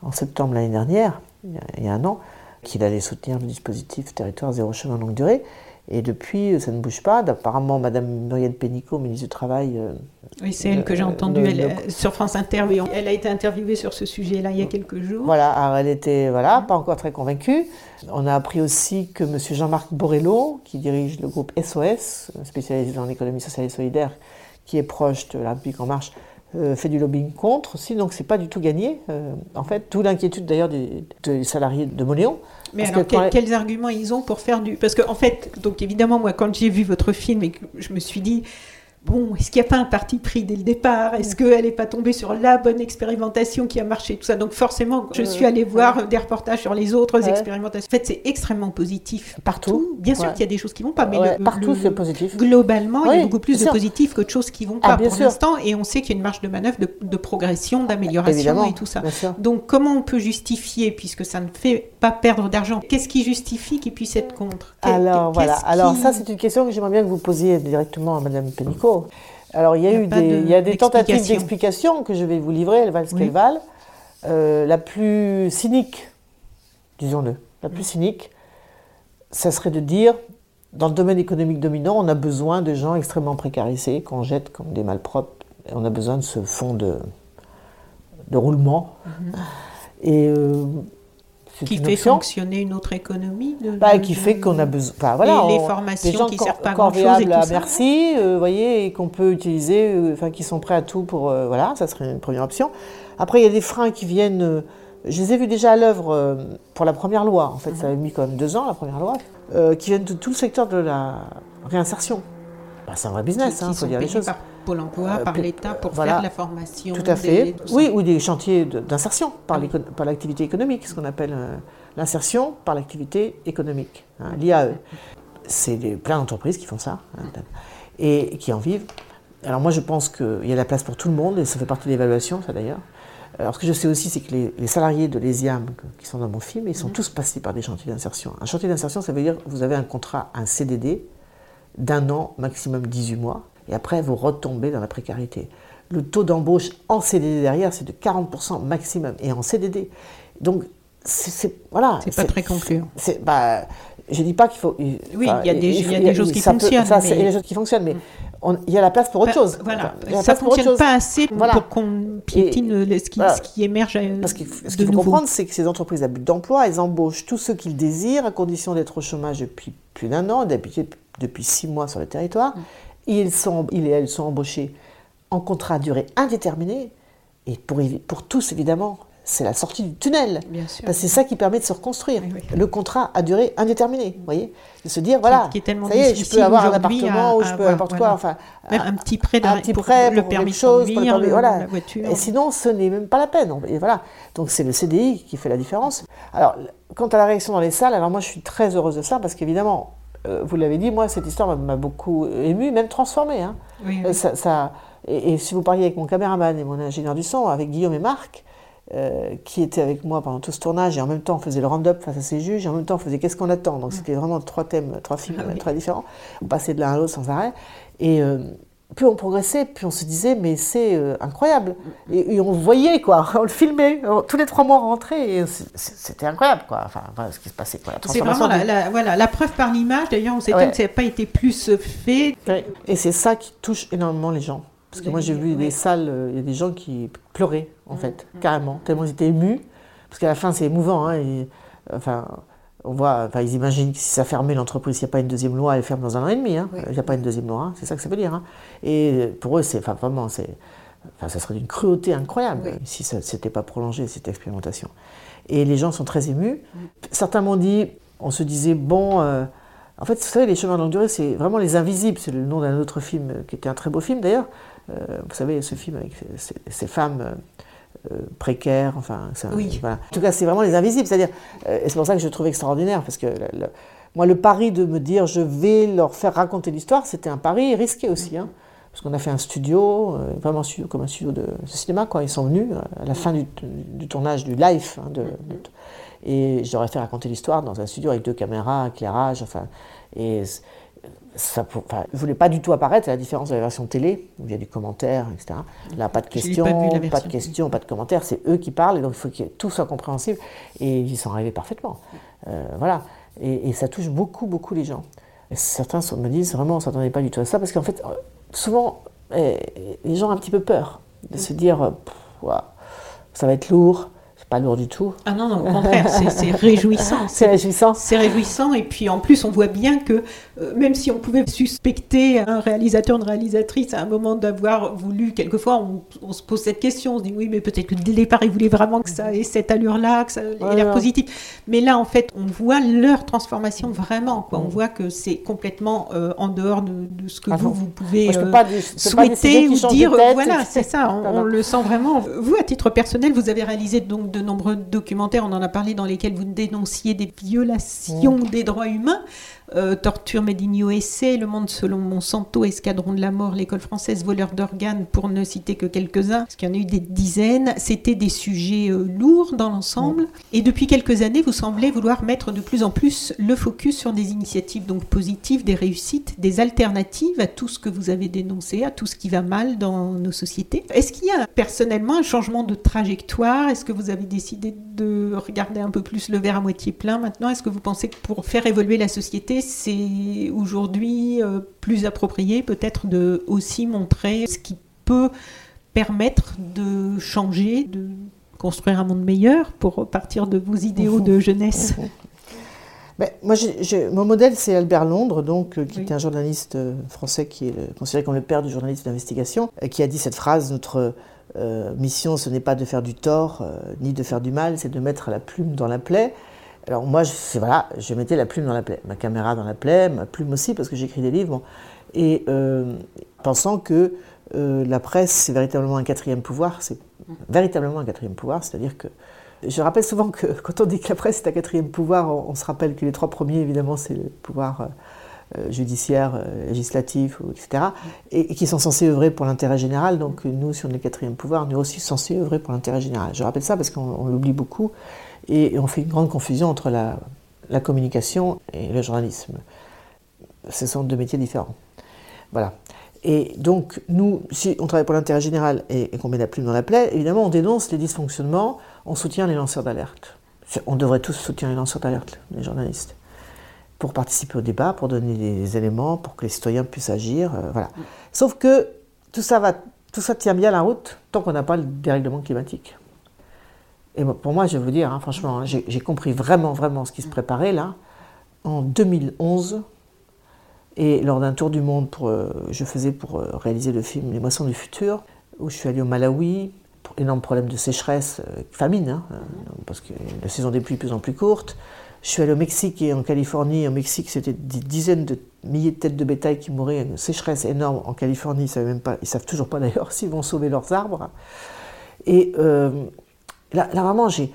en septembre l'année dernière, il y, a, un an, qu'il allait soutenir le dispositif Territoire zéro chemin longue durée. Et depuis, ça ne bouge pas. Apparemment, Mme Muriel Pénicaud, ministre du Travail. Euh, oui, c'est elle que j'ai entendue sur France Inter. elle a été interviewée sur ce sujet-là il y a quelques jours. Voilà, alors elle était voilà, pas encore très convaincue. On a appris aussi que M. Jean-Marc Borrello, qui dirige le groupe SOS, spécialisé dans l'économie sociale et solidaire, qui est proche de la République En Marche, euh, fait du lobbying contre aussi, donc c'est pas du tout gagné. Euh, en fait, toute l'inquiétude d'ailleurs des, salariés de Monéon. Mais alors, quels arguments ils ont pour faire du... Parce qu'en en fait, donc évidemment, moi, quand j'ai vu votre film et que je me suis dit, bon, est-ce qu'il n'y a pas un parti pris dès le départ? Est-ce qu'elle n'est pas tombée sur la bonne expérimentation qui a marché Tout ça? Donc forcément, je suis allée voir des reportages sur les autres Ouais. expérimentations. En fait, c'est extrêmement positif. Partout. Bien sûr Ouais. qu'il y a des choses qui vont pas, mais le- partout, c'est positif. Globalement, il y a beaucoup plus de sûr. positifs que de choses qui vont Ah, pas pour l'instant. Et on sait qu'il y a une marge de manœuvre de, de progression, d'amélioration et tout ça. Donc, comment on peut justifier, puisque ça ne fait pas perdre d'argent Qu'est-ce qui justifie qu'il puisse être contre? Alors voilà, alors ça c'est une question que j'aimerais bien que vous posiez directement à Madame Pénicaud. Alors il y a, Il y a eu des, de- il y a des tentatives d'explication. que je vais vous livrer, elles valent ce Oui. qu'elles valent. Euh, la plus cynique, disons-le, la plus cynique, ça serait de dire, dans le domaine économique dominant, on a besoin de gens extrêmement précarisés, qu'on jette comme des malpropres, et on a besoin de ce fonds de, de roulement. Et euh. Qui une fait option. fonctionner une autre économie de- Bah, de- qui fait qu'on a besoin. Enfin, voilà, les on- formations des gens qui servent pas à grand-chose et à tout ça. merci, euh, voyez, et qu'on peut utiliser, euh, enfin, qui sont prêts à tout pour. euh, voilà, ça serait une première option. Après, il y a des freins qui viennent. euh, je les ai vus déjà à l'œuvre euh, pour la première loi. En fait, ça a mis quand même deux ans, la première loi, euh, qui viennent de tout le secteur de la réinsertion. Bah, c'est un vrai business, il faut sont dire les choses. par Pôle emploi, Euh, par l'État pour voilà. faire de la formation. Tout à des- fait. tout. Oui, ou des chantiers d'insertion par l'éco- par l'activité économique, ce qu'on appelle euh, l'insertion par l'activité économique, hein, l'IAE. C'est plein d'entreprises qui font ça hein, et qui en vivent. Alors moi, je pense qu'il y a de la place pour tout le monde et ça fait partie de l'évaluation, ça d'ailleurs. Alors ce que je sais aussi, c'est que les, les salariés de l'ESIAM qui sont dans mon film, ils sont tous passés par des chantiers d'insertion. Un chantier d'insertion, ça veut dire que vous avez un contrat, un CDD d'un an, maximum 18 mois, et après vous retombez dans la précarité. Le taux d'embauche en CDD derrière, c'est de 40% maximum, et en CDD. Donc, c'est voilà. C'est pas très concluant. bah, je dis pas qu'il faut. Oui, il y a des- il y a faut- des choses qui peut- fonctionnent, ça, c'est- mais- Il y a des choses qui fonctionnent, mais on- il y a la place pour autre Pas- chose. Voilà, Enfin, ça autre fonctionne pas assez Voilà. pour qu'on piétine ce, qui, Voilà. ce qui émerge euh, Parce qu'il ce qu'il faut nouveau. comprendre, c'est que ces entreprises à but d'emploi, elles embauchent tous ceux qu'ils désirent à condition d'être au chômage depuis plus d'un an, d'habiter depuis six mois sur le territoire. Mm. Ils, sont, ils et elles sont embauchés en contrat à durée indéterminée. Et pour, pour tous, évidemment, c'est la sortie du tunnel. Bien sûr. Parce que c'est ça qui permet de se reconstruire. Oui, oui. Le contrat à durée indéterminée, vous voyez De se dire, voilà, qui est tellement ça y est, je peux avoir un appartement ou je peux avoir, n'importe voilà. quoi. Enfin, Même un petit prêt, un petit pour prêt le pour permis quelque de chose, pour le conduire, permis- le- voilà. la voiture. Et sinon, ce n'est même pas la peine. Et voilà. Donc c'est le CDI qui fait la différence. Alors, quant à la réaction dans les salles, alors moi je suis très heureuse de ça parce qu'évidemment, euh, vous l'avez dit, moi cette histoire m'a- beaucoup émue, même transformée. hein. Oui, oui. ça, ça- et, et si vous parliez avec mon caméraman et mon ingénieur du son, avec Guillaume et Marc, euh, qui étaient avec moi pendant tout ce tournage, et en même temps on faisait le round-up face à ces juges, et en même temps on faisait Qu'est-ce qu'on attend? Donc c'était vraiment trois thèmes, trois films Ah oui. très différents. On passait de l'un à l'autre sans arrêt. Et euh, plus on progressait, plus on se disait, mais c'est euh, incroyable. Et, et on voyait, quoi, on le filmait. On- tous les trois mois, on rentrait, et c'était incroyable, quoi. Enfin, voilà ce qui se passait, C'est vraiment la, la- voilà, la preuve par l'image. D'ailleurs, on s'étonne Ouais. que ça n'a pas été plus fait. Ouais. Et c'est ça qui touche énormément les gens. Parce que moi, j'ai vu des salles, euh, il y a des gens qui pleuraient, en fait, carrément, tellement ils étaient émus. Parce qu'à la fin, c'est émouvant. hein, et, enfin, on voit, enfin, ils imaginent que si ça fermait l'entreprise, s'il n'y a pas une deuxième loi, elle ferme dans un an et demi. hein. Il n'y a pas une deuxième loi, hein, c'est ça que ça veut dire. hein. Et pour eux, c'est enfin, vraiment, c'est, enfin, ça serait d'une cruauté incroyable si ça n'était pas prolongé, cette expérimentation. Et les gens sont très émus. Certains m'ont dit, on se disait, bon. euh, en fait, vous savez, Les Chemins de longue durée, c'est vraiment Les Invisibles. C'est le nom d'un autre film euh, qui était un très beau film d'ailleurs. Euh, vous savez, ce film avec ces, ces femmes euh, euh, précaires, enfin. c'est un- Oui. voilà. En tout cas, c'est vraiment Les Invisibles. C'est-à-dire, euh, et c'est pour ça que je trouve extraordinaire, parce que le- le- moi, le pari de me dire je vais leur faire raconter l'histoire, c'était un pari risqué aussi. hein. parce qu'on a fait un studio, euh, vraiment comme un studio de, de cinéma. Quoi. Ils sont venus euh, à la fin du, du tournage du live. hein, de- de- et je leur ai fait raconter l'histoire dans un studio avec deux caméras, éclairage, enfin. Et ça, enfin, je voulais pas du tout apparaître, à la différence de la version télé, où il y a du commentaire, etc. Là, pas de questions, pas de questions, pas de commentaires, c'est eux qui parlent, et donc il faut que tout soit compréhensible. Et ils sont arrivés parfaitement. Euh, voilà. Et, et ça touche beaucoup, beaucoup les gens. Et certains me disent vraiment, on ne s'attendait pas du tout à ça, parce qu'en fait, euh, souvent, eh, les gens ont un petit peu peur de se dire, euh, ça va être lourd, pas lourd du tout. Ah non, non, au contraire, c'est- réjouissant. C'est réjouissant. C'est réjouissant et puis en plus on voit bien que même si on pouvait suspecter un réalisateur, une réalisatrice à un moment d'avoir voulu, quelquefois on, on se pose cette question, on se dit oui mais peut-être que dès le départ ils voulaient vraiment que ça ait cette allure-là, que ça ait l'air positif. Mais là en fait on voit leur transformation vraiment, quoi. on Mm. voit que c'est complètement euh, en dehors de, de ce que Ah vous, pouvez euh, pas, souhaiter ou dire tête. voilà c'est ça on le sent vraiment vous à titre personnel vous avez réalisé donc de nombreux documentaires on en a parlé dans lesquels vous dénonciez des violations Mm. des droits humains euh, Torture Made in USA, Le Monde selon Monsanto, Escadron de la mort, l'école française, voleur d'organes, pour ne citer que quelques-uns, parce qu'il y en a eu des dizaines. C'était des sujets euh, lourds dans l'ensemble. Et depuis quelques années, vous semblez vouloir mettre de plus en plus le focus sur des initiatives donc positives, des réussites, des alternatives à tout ce que vous avez dénoncé, à tout ce qui va mal dans nos sociétés. Est-ce qu'il y a personnellement un changement de trajectoire? Est-ce que vous avez décidé de regarder un peu plus le verre à moitié plein maintenant? Est-ce que vous pensez que pour faire évoluer la société, c'est aujourd'hui euh, plus approprié peut-être de aussi montrer ce qui peut permettre de changer, de construire un monde meilleur pour partir de vos idéaux de jeunesse Ben, moi, mon modèle, c'est Albert Londres, donc, euh, qui Oui. était un journaliste euh, français qui est le- considéré comme le père du journalisme d'investigation, euh, qui a dit cette phrase Notre mission, ce n'est pas de faire du tort ni de faire du mal, c'est de mettre la plume dans la plaie. Alors, moi, je, mettais la plume dans la plaie, ma caméra dans la plaie, ma plume aussi, parce que j'écris des livres. Et euh, pensant que euh, la presse, c'est véritablement un quatrième pouvoir, c'est véritablement un quatrième pouvoir, c'est-à-dire que je rappelle souvent que quand on dit que la presse est un quatrième pouvoir, on, se rappelle que les trois premiers, évidemment, c'est le pouvoir euh, judiciaire, législatif, etc., et, qui sont censés œuvrer pour l'intérêt général. Donc nous, si on est le quatrième pouvoir, est aussi censé œuvrer pour l'intérêt général. Je rappelle ça parce qu'on on l'oublie beaucoup, et, on fait une grande confusion entre la, communication et le journalisme. Ce sont deux métiers différents. Voilà. Et donc, nous, si on travaille pour l'intérêt général et, qu'on met la plume dans la plaie, évidemment, on dénonce les dysfonctionnements, on soutient les lanceurs d'alerte. On devrait tous soutenir les lanceurs d'alerte, les journalistes, pour participer au débat, pour donner des éléments, pour que les citoyens puissent agir. euh, voilà. Sauf que tout ça, va, tout ça tient bien la route tant qu'on n'a pas le dérèglement climatique. Et pour moi, je vais vous dire, hein, franchement, hein, j'ai compris vraiment, vraiment ce qui se préparait là. En 2011, et lors d'un tour du monde, pour, euh, je faisais pour euh, réaliser le film Les Moissons du Futur, où je suis allé au Malawi, énorme problème de sécheresse, euh, famine, hein, parce que la saison des pluies est de plus en plus courte. Je suis allé au Mexique et en Californie. Au Mexique, c'était des dizaines de milliers de têtes de bétail qui mouraient, une sécheresse énorme. En Californie, ils savent même pas, ils savent toujours pas d'ailleurs s'ils vont sauver leurs arbres. Et là, là, vraiment, j'ai,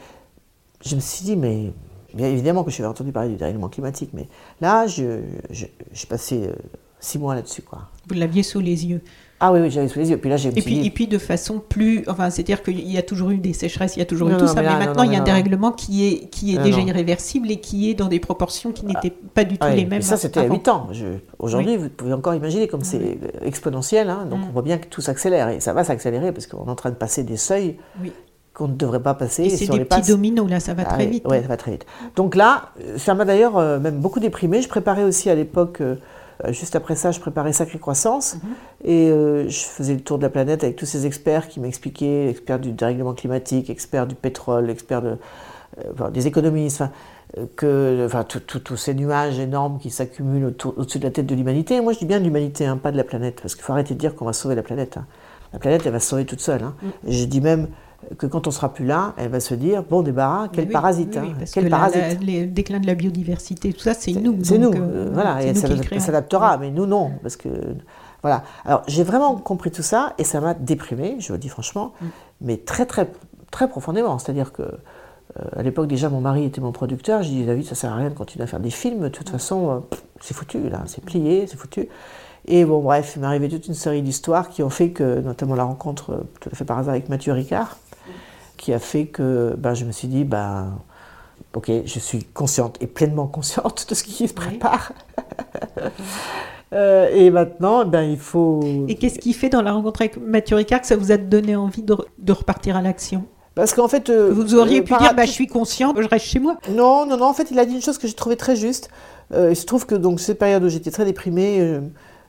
je me suis dit, mais bien évidemment que je suis entendu parler du dérèglement climatique, mais là, je, je- j'ai passé euh, six mois là-dessus, quoi. Vous l'aviez sous les yeux. Ah oui, oui, j'avais sous les yeux. Puis là, j'ai Et puis, dit, et puis de façon plus. Enfin, c'est-à-dire qu'il y a toujours eu des sécheresses, il y a toujours Non, eu tout non, ça, mais là, maintenant non, il y a un dérèglement qui est, qui est déjà irréversible et qui est dans des proportions qui n'étaient pas du tout Ah oui, les mêmes. ça, c'était à avant. 8 ans. Je- Aujourd'hui, vous pouvez encore imaginer comme c'est exponentiel. hein, donc, Mm. on voit bien que tout s'accélère. Et ça va s'accélérer parce qu'on est en train de passer des seuils Oui. Qu'on ne devrait pas passer. Et c'est des les petits dominos, là, ça va Ah très oui, vite. Ouais, ça va très vite. Donc là, ça m'a d'ailleurs euh, même beaucoup déprimé. Je préparais aussi à l'époque, euh, euh, juste après ça, je préparais Sacrée Croissance. Mhm. Et euh, je faisais le tour de la planète avec tous ces experts qui m'expliquaient, experts du dérèglement climatique, experts du pétrole, experts de, enfin, des économistes, enfin, que, enfin, tous ces nuages énormes qui s'accumulent au-dessus de la tête de l'humanité. Et Moi, je dis bien de l'humanité, hein, pas de la planète, parce qu'il faut arrêter de dire qu'on va sauver la planète. hein. La planète, elle va se sauver toute seule. hein. Mm. Je dis même que quand on sera plus là, elle va se dire bon débarras, quel Oui, parasite, oui, hein, parce quel que parasite. le déclin de la biodiversité, tout ça, c'est nous. C'est nous, euh, euh, voilà, et nous ça qui le créons. s'adaptera, mais nous non, parce que voilà. Alors j'ai vraiment compris tout ça et ça m'a déprimé, je vous le dis franchement, Mm. mais très très très profondément. C'est-à-dire que euh, à l'époque déjà mon mari était mon producteur, j'ai dit David ça sert à rien de continuer à faire des films, de toute façon euh, c'est foutu là, c'est plié, c'est foutu. Et bon bref, il m'est arrivé toute une série d'histoires qui ont fait que, notamment la rencontre tout à fait par hasard avec Mathieu Ricard, qui a fait que ben, je me suis dit ben ok, je suis consciente et pleinement consciente de ce qui se prépare. Euh, et maintenant, ben, il faut. Et qu'est-ce qui fait dans la rencontre avec Mathieu Ricard que ça vous a donné envie de, de repartir à l'action? Parce qu'en fait. euh, Vous auriez euh, pu dire, bah, je suis conscient, je reste chez moi. Non, non, non. En fait, il a dit une chose que j'ai trouvée très juste. Euh, il se trouve que donc cette période où j'étais très déprimée,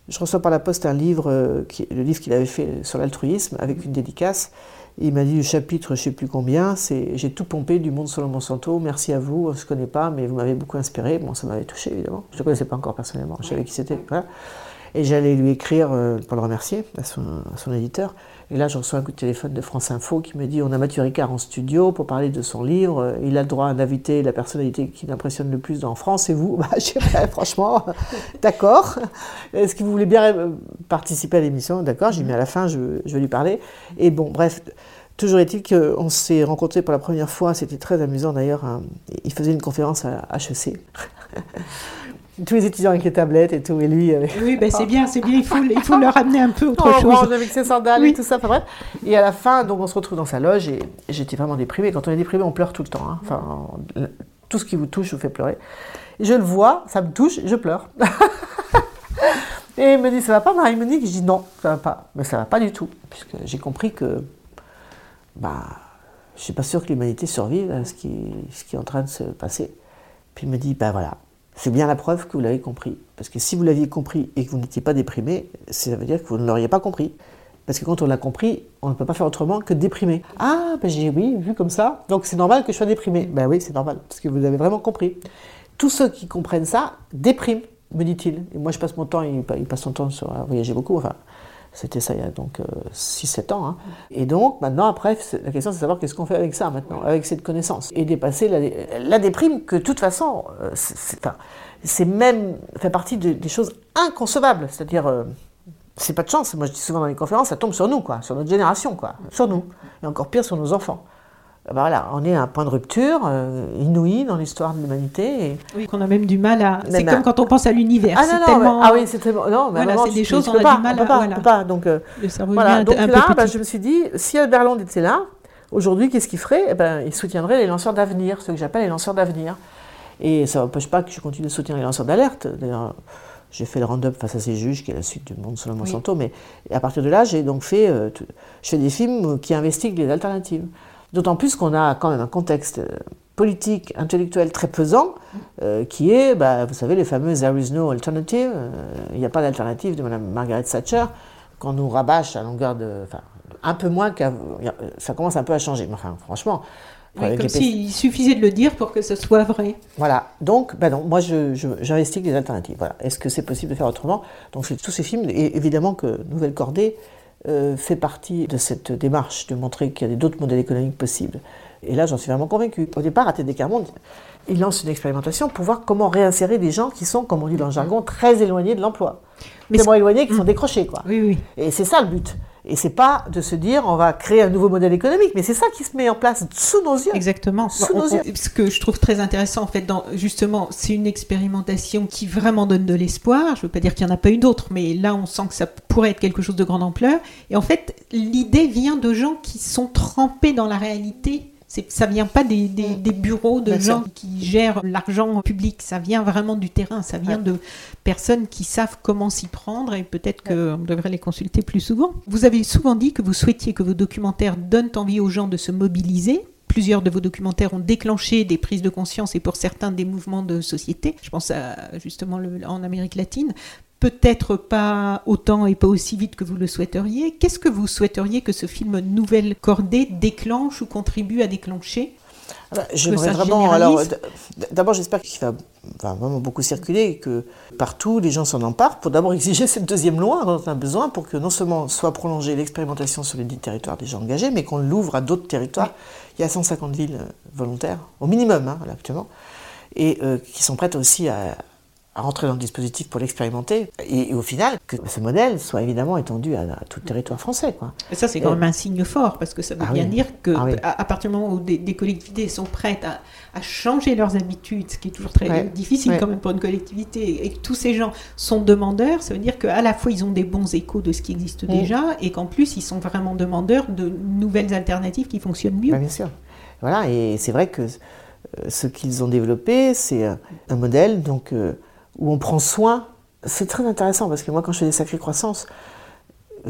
je reçois par la poste un livre, qui, le livre qu'il avait fait sur l'altruisme, avec une dédicace. Il m'a dit le chapitre, je ne sais plus combien, c'est J'ai tout pompé du monde selon Monsanto, merci à vous, on ne se connaît pas, mais vous m'avez beaucoup inspiré. Bon, ça m'avait touché évidemment. Je ne le connaissais pas encore personnellement, je savais qui c'était. Et j'allais lui écrire euh, pour le remercier à son, à son, éditeur. Et là, je reçois un coup de téléphone de France Info qui me dit On a Mathieu Ricard en studio pour parler de son livre. Il a le droit d'inviter la personnalité qui l'impressionne le plus en France. Et vous? Bah, je Franchement, d'accord. Est-ce que vous voulez bien euh, participer à l'émission? D'accord, j'ai mis à la fin, je, je vais lui parler. Et bon, bref. Toujours est-il qu'on s'est rencontrés pour la première fois, c'était très amusant d'ailleurs. Hein. Il faisait une conférence à HEC. tous les étudiants avec les tablettes et tout, et lui Oui, ben c'est bien, c'est bien, il faut, il faut leur amener un peu autre chose. avec ses sandales et tout ça, enfin bref. Et à la fin, donc on se retrouve dans sa loge, et j'étais vraiment déprimée. Quand on est déprimé, on pleure tout le temps. Hein. Enfin, tout ce qui vous touche vous fait pleurer. je le vois, ça me touche, je pleure. et il me dit, ça va pas, Marie-Monique Je dis, non, ça va pas. Mais ça va pas du tout, puisque j'ai compris que, bah, je suis pas sûr que l'humanité survive à ce qui, ce qui est en train de se passer. Puis il me dit, ben voilà, c'est bien la preuve que vous l'avez compris. Parce que si vous l'aviez compris et que vous n'étiez pas déprimé, ça veut dire que vous ne l'auriez pas compris. Parce que quand on l'a compris, on ne peut pas faire autrement que déprimer. Ah, ben j'ai oui, vu comme ça, donc c'est normal que je sois déprimé. Ben oui, c'est normal, parce que vous avez vraiment compris. Tous ceux qui comprennent ça dépriment, me dit-il. Et moi, je passe mon temps, il passe son temps à voyager beaucoup, enfin, c'était ça il y a donc 6-7 euh, ans. Hein. Et donc maintenant, après, la question c'est de savoir qu'est-ce qu'on fait avec ça maintenant, avec cette connaissance. Et dépasser la, déprime que de toute façon, euh, c'est même fait partie des choses inconcevables. C'est-à-dire, euh, c'est pas de chance. Moi je dis souvent dans les conférences, ça tombe sur nous, quoi, sur notre génération, quoi, sur nous. Et encore pire sur nos enfants. Ah bah voilà, on est à un point de rupture euh, inouï dans l'histoire de l'humanité. Oui, qu'on a même du mal à. C'est comme quand on pense à l'univers. Ah, non, non, ah oui, c'est tellement. Non, mais voilà, c'est des choses, on a du mal à. Pas, voilà. pas. Donc, euh, voilà. donc là, bah, je me suis dit, si Albert était là, aujourd'hui, qu'est-ce qu'il ferait? Eh ben, Il soutiendrait les lanceurs d'avenir, ce que j'appelle les lanceurs d'avenir. Et ça n'empêche pas que je continue de soutenir les lanceurs d'alerte. D'ailleurs, j'ai fait le round-up face à ces juges, qui est la suite du monde selon Monsanto. Mais à partir de là, j'ai donc fait, euh, je fais des films qui investiguent les alternatives. D'autant plus qu'on a quand même un contexte euh, politique, intellectuel très pesant, euh, qui est, bah, vous savez, les fameuses There is no alternative, euh, il n'y a pas d'alternative de Mme Margaret Thatcher, qu'on nous rabâche à longueur de. Enfin, un peu moins qu'avant. Ça commence un peu à changer. Enfin, franchement. comme s'il suffisait de le dire pour que ce soit vrai. Voilà. Donc, ben non, moi, j'investigue je, les alternatives. Voilà. Est-ce que c'est possible de faire autrement? Donc, tous ces films, et évidemment que Nouvelle Cordée fait partie de cette démarche de montrer qu'il y a d'autres modèles économiques possibles. Et là, j'en suis vraiment convaincu. Au départ, à TD Carmonde, il lance une expérimentation pour voir comment réinsérer des gens qui sont, comme on dit dans le jargon, très éloignés de l'emploi. Tellement éloignés qu'ils sont décrochés, quoi. Oui, oui. Et c'est ça le but. Et c'est pas de se dire on va créer un nouveau modèle économique, mais c'est ça qui se met en place sous nos yeux. Exactement. Sous nos yeux. Ce que je trouve très intéressant, en fait, dans, justement, c'est une expérimentation qui vraiment donne de l'espoir. Je veux pas dire qu'il n'y en a pas eu d'autres, mais là, on sent que ça pourrait être quelque chose de grande ampleur. Et en fait, l'idée vient de gens qui sont trempés dans la réalité ça vient pas des, bureaux de gens qui gèrent l'argent public, ça vient vraiment du terrain, ça vient de personnes qui savent comment s'y prendre et peut-être qu'on devrait les consulter plus souvent. Vous avez souvent dit que vous souhaitiez que vos documentaires donnent envie aux gens de se mobiliser. Plusieurs de vos documentaires ont déclenché des prises de conscience et pour certains des mouvements de société. Je pense à justement en Amérique latine peut-être pas autant et pas aussi vite que vous le souhaiteriez. Qu'est-ce que vous souhaiteriez que ce film Nouvelle Cordée déclenche ou contribue à déclencher ah bah, J'aimerais vraiment. Alors, d'abord, j'espère qu'il va, vraiment beaucoup circuler et que partout les gens s'en emparent pour d'abord exiger cette deuxième loi dont on a besoin pour que non seulement soit prolongée l'expérimentation sur les dix territoires déjà engagés, mais qu'on l'ouvre à d'autres territoires. Il y a 150 villes volontaires, au minimum, hein, actuellement, et euh, qui sont prêtes aussi à à rentrer dans le dispositif pour l'expérimenter, et, au final, que ce modèle soit évidemment étendu à, tout le territoire français. Quoi. Et ça, c'est quand même un signe fort, parce que ça veut ah bien dire que ah à, partir du moment où des, collectivités sont prêtes à, changer leurs habitudes, ce qui est toujours très difficile quand même pour une collectivité, et que tous ces gens sont demandeurs, ça veut dire qu'à la fois ils ont des bons échos de ce qui existe mm. déjà, et qu'en plus ils sont vraiment demandeurs de nouvelles alternatives qui fonctionnent mieux. bien sûr. Voilà, et c'est vrai que euh, ce qu'ils ont développé, c'est un modèle donc euh, où on prend soin. C'est très intéressant parce que moi, quand je fais des sacrées croissances,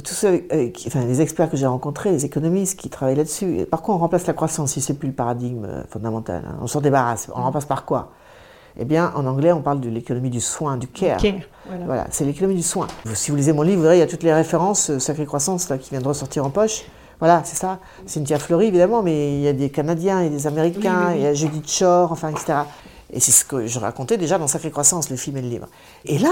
tous les experts que j'ai rencontrés, les économistes qui travaillent là-dessus, par quoi on remplace la croissance si c'est plus le paradigme euh, fondamental hein? On s'en débarrasse. On remplace par quoi? Eh bien, en anglais, on parle de l'économie du soin, du care. voilà, c'est l'économie du soin. Si vous lisez mon livre, vous verrez, il y a toutes les références euh, sacrée croissance là, qui viennent de ressortir en poche. Voilà, c'est ça. Cynthia Fleury, évidemment, mais il y a des Canadiens, il y a des Américains, Oui, oui, oui. il y a Judith Shore, enfin, etc. Et c'est ce que je racontais déjà dans Sacrée Croissance, le film et le livre. Et là,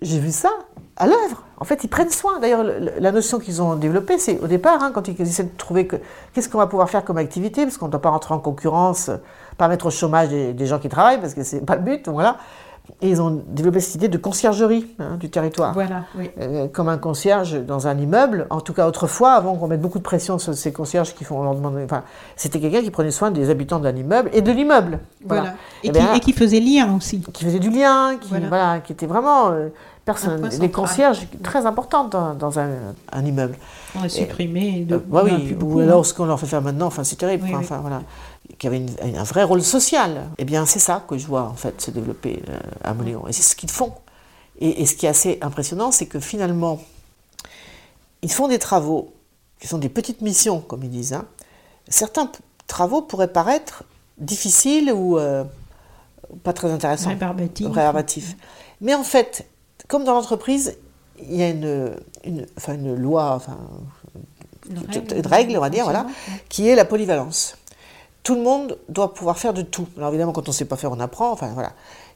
j'ai vu ça à l'œuvre. En fait, ils prennent soin. D'ailleurs, le- le- la notion qu'ils ont développée, c'est au départ, hein, quand ils essaient de trouver que, qu'est-ce qu'on va pouvoir faire comme activité, parce qu'on ne doit pas rentrer en concurrence, euh, pas mettre au chômage des, des gens qui travaillent, parce que c'est pas le but. voilà. Et ils ont développé cette idée de conciergerie hein, du territoire. Voilà, oui. Euh, comme un concierge dans un immeuble. En tout cas, autrefois, avant qu'on mette beaucoup de pression sur ces concierges qui font leur demander. Enfin, c'était quelqu'un qui prenait soin des habitants d'un immeuble et de l'immeuble. Voilà. Et, Eh qui, bien, et qui faisait lien aussi. qui faisait du lien, qui, Voilà. voilà. qui était vraiment euh, personne, Un point des concierges très importantes dans, dans un, un immeuble. On a supprimé. De, Euh, on en a oui, plus ou beaucoup, alors hein. ce qu'on leur fait faire maintenant, enfin, c'est terrible. Oui, enfin, oui. enfin, voilà. Qui avait une- un vrai rôle social. Eh bien, c'est ça que je vois en fait se développer euh, à Moléon. Et c'est ce qu'ils font. Et, et ce qui est assez impressionnant, c'est que finalement, ils font des travaux qui sont des petites missions, comme ils disent. hein. Certains travaux pourraient paraître difficiles ou euh, pas très intéressants Rébarbatif. rébarbatif. Mais en fait, comme dans l'entreprise, il y a une, une, enfin une loi, enfin, Une règle, une règle, on va dire, voilà, qui est la polyvalence. Tout le monde doit pouvoir faire de tout. Alors évidemment, quand on ne sait pas faire, on apprend, enfin voilà.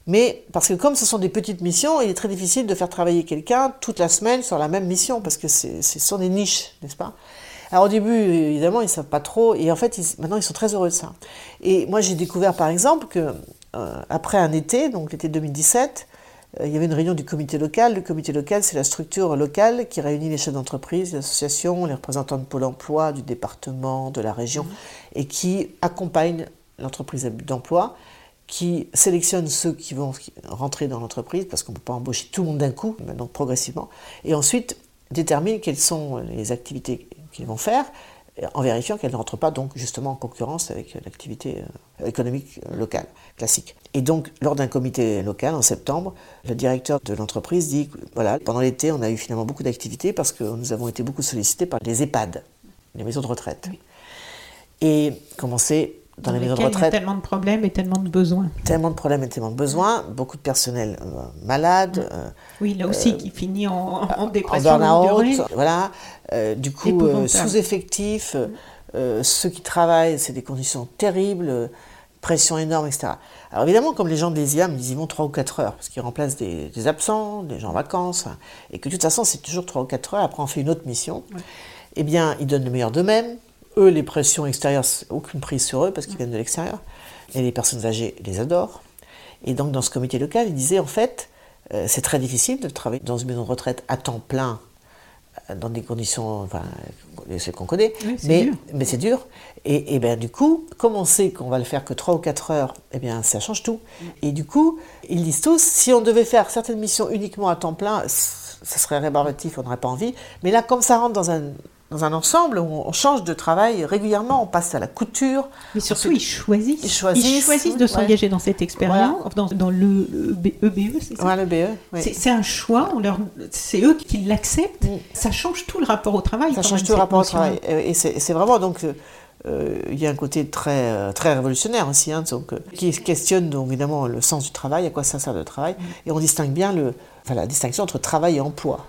Mais parce que comme ce sont des petites missions, il est très difficile de faire travailler quelqu'un toute la semaine sur la même mission, parce que ce sont des niches, n'est-ce pas? Alors au début, évidemment, ils ne savent pas trop, et en fait, ils- maintenant, ils sont très heureux de ça. Et moi, j'ai découvert, par exemple, que euh, après un été, donc l'été 2017, euh, il y avait une réunion du comité local. Le comité local, c'est la structure locale qui réunit les chefs d'entreprise, les associations, les représentants de Pôle emploi, du département, de la région, et qui accompagne l'entreprise d'emploi, qui sélectionne ceux qui vont rentrer dans l'entreprise, parce qu'on ne peut pas embaucher tout le monde d'un coup, mais donc progressivement, et ensuite détermine quelles sont les activités qu'ils vont faire, en vérifiant qu'elles ne rentrent pas donc justement en concurrence avec l'activité euh, économique locale, classique. Et donc, lors d'un comité local en septembre, le directeur de l'entreprise dit, voilà, pendant l'été, on a eu finalement beaucoup d'activités parce que nous avons été beaucoup sollicités par les EHPAD, les maisons de retraite. Et commencer dans, les maisons de lesquels il y a retraite, tellement de problèmes et tellement de besoins. tellement de problèmes et tellement de besoins, beaucoup de personnel euh, malade, euh, Oui, là aussi, qui finit en, en en dépression durée. burn-out, voilà. Euh, du coup, euh, euh, euh, ceux qui travaillent, c'est des conditions terribles, euh, pression énorme, etc. Alors évidemment, comme les gens de l'ESIAM, ils y vont 3 ou 4 heures, parce qu'ils remplacent des, des absents, des gens en vacances, hein, et que de toute façon, c'est toujours 3 ou 4 heures, après on fait une autre mission. Eh bien, ils donnent le meilleur d'eux-mêmes. Eux, les pressions extérieures, aucune prise sur eux, parce qu'ils viennent de l'extérieur. Et les personnes âgées les adorent. Et donc, dans ce comité local, il disait, en fait, euh, c'est très difficile de travailler dans une maison de retraite à temps plein, euh, dans des conditions, enfin, celles qu'on connaît, Oui, mais, dur. mais c'est dur. Et, et ben du coup, comme on sait qu'on va le faire que 3 ou 4 heures, eh bien, ça change tout. Et du coup, ils disent tous, si on devait faire certaines missions uniquement à temps plein, ça serait rébarbatif, on n'aurait pas envie. Mais là, comme ça rentre dans un, dans un ensemble où on change de travail régulièrement, on passe à la couture. Mais surtout, ils choisissent. Ils choisissent, de ouais. s'engager dans cette expérience, dans, dans le, le B- EBE, c'est ça BE. oui. C'est- un choix, on leur- c'est eux qui l'acceptent. Ça change tout le rapport au travail. Ça change même, tout le rapport au travail. Et c'est vraiment donc. euh, euh, il y a un côté très, euh, très révolutionnaire aussi, hein, donc, euh, qui questionne donc, évidemment le sens du travail, à quoi ça sert le travail, et on distingue bien le, enfin, la distinction entre travail et emploi.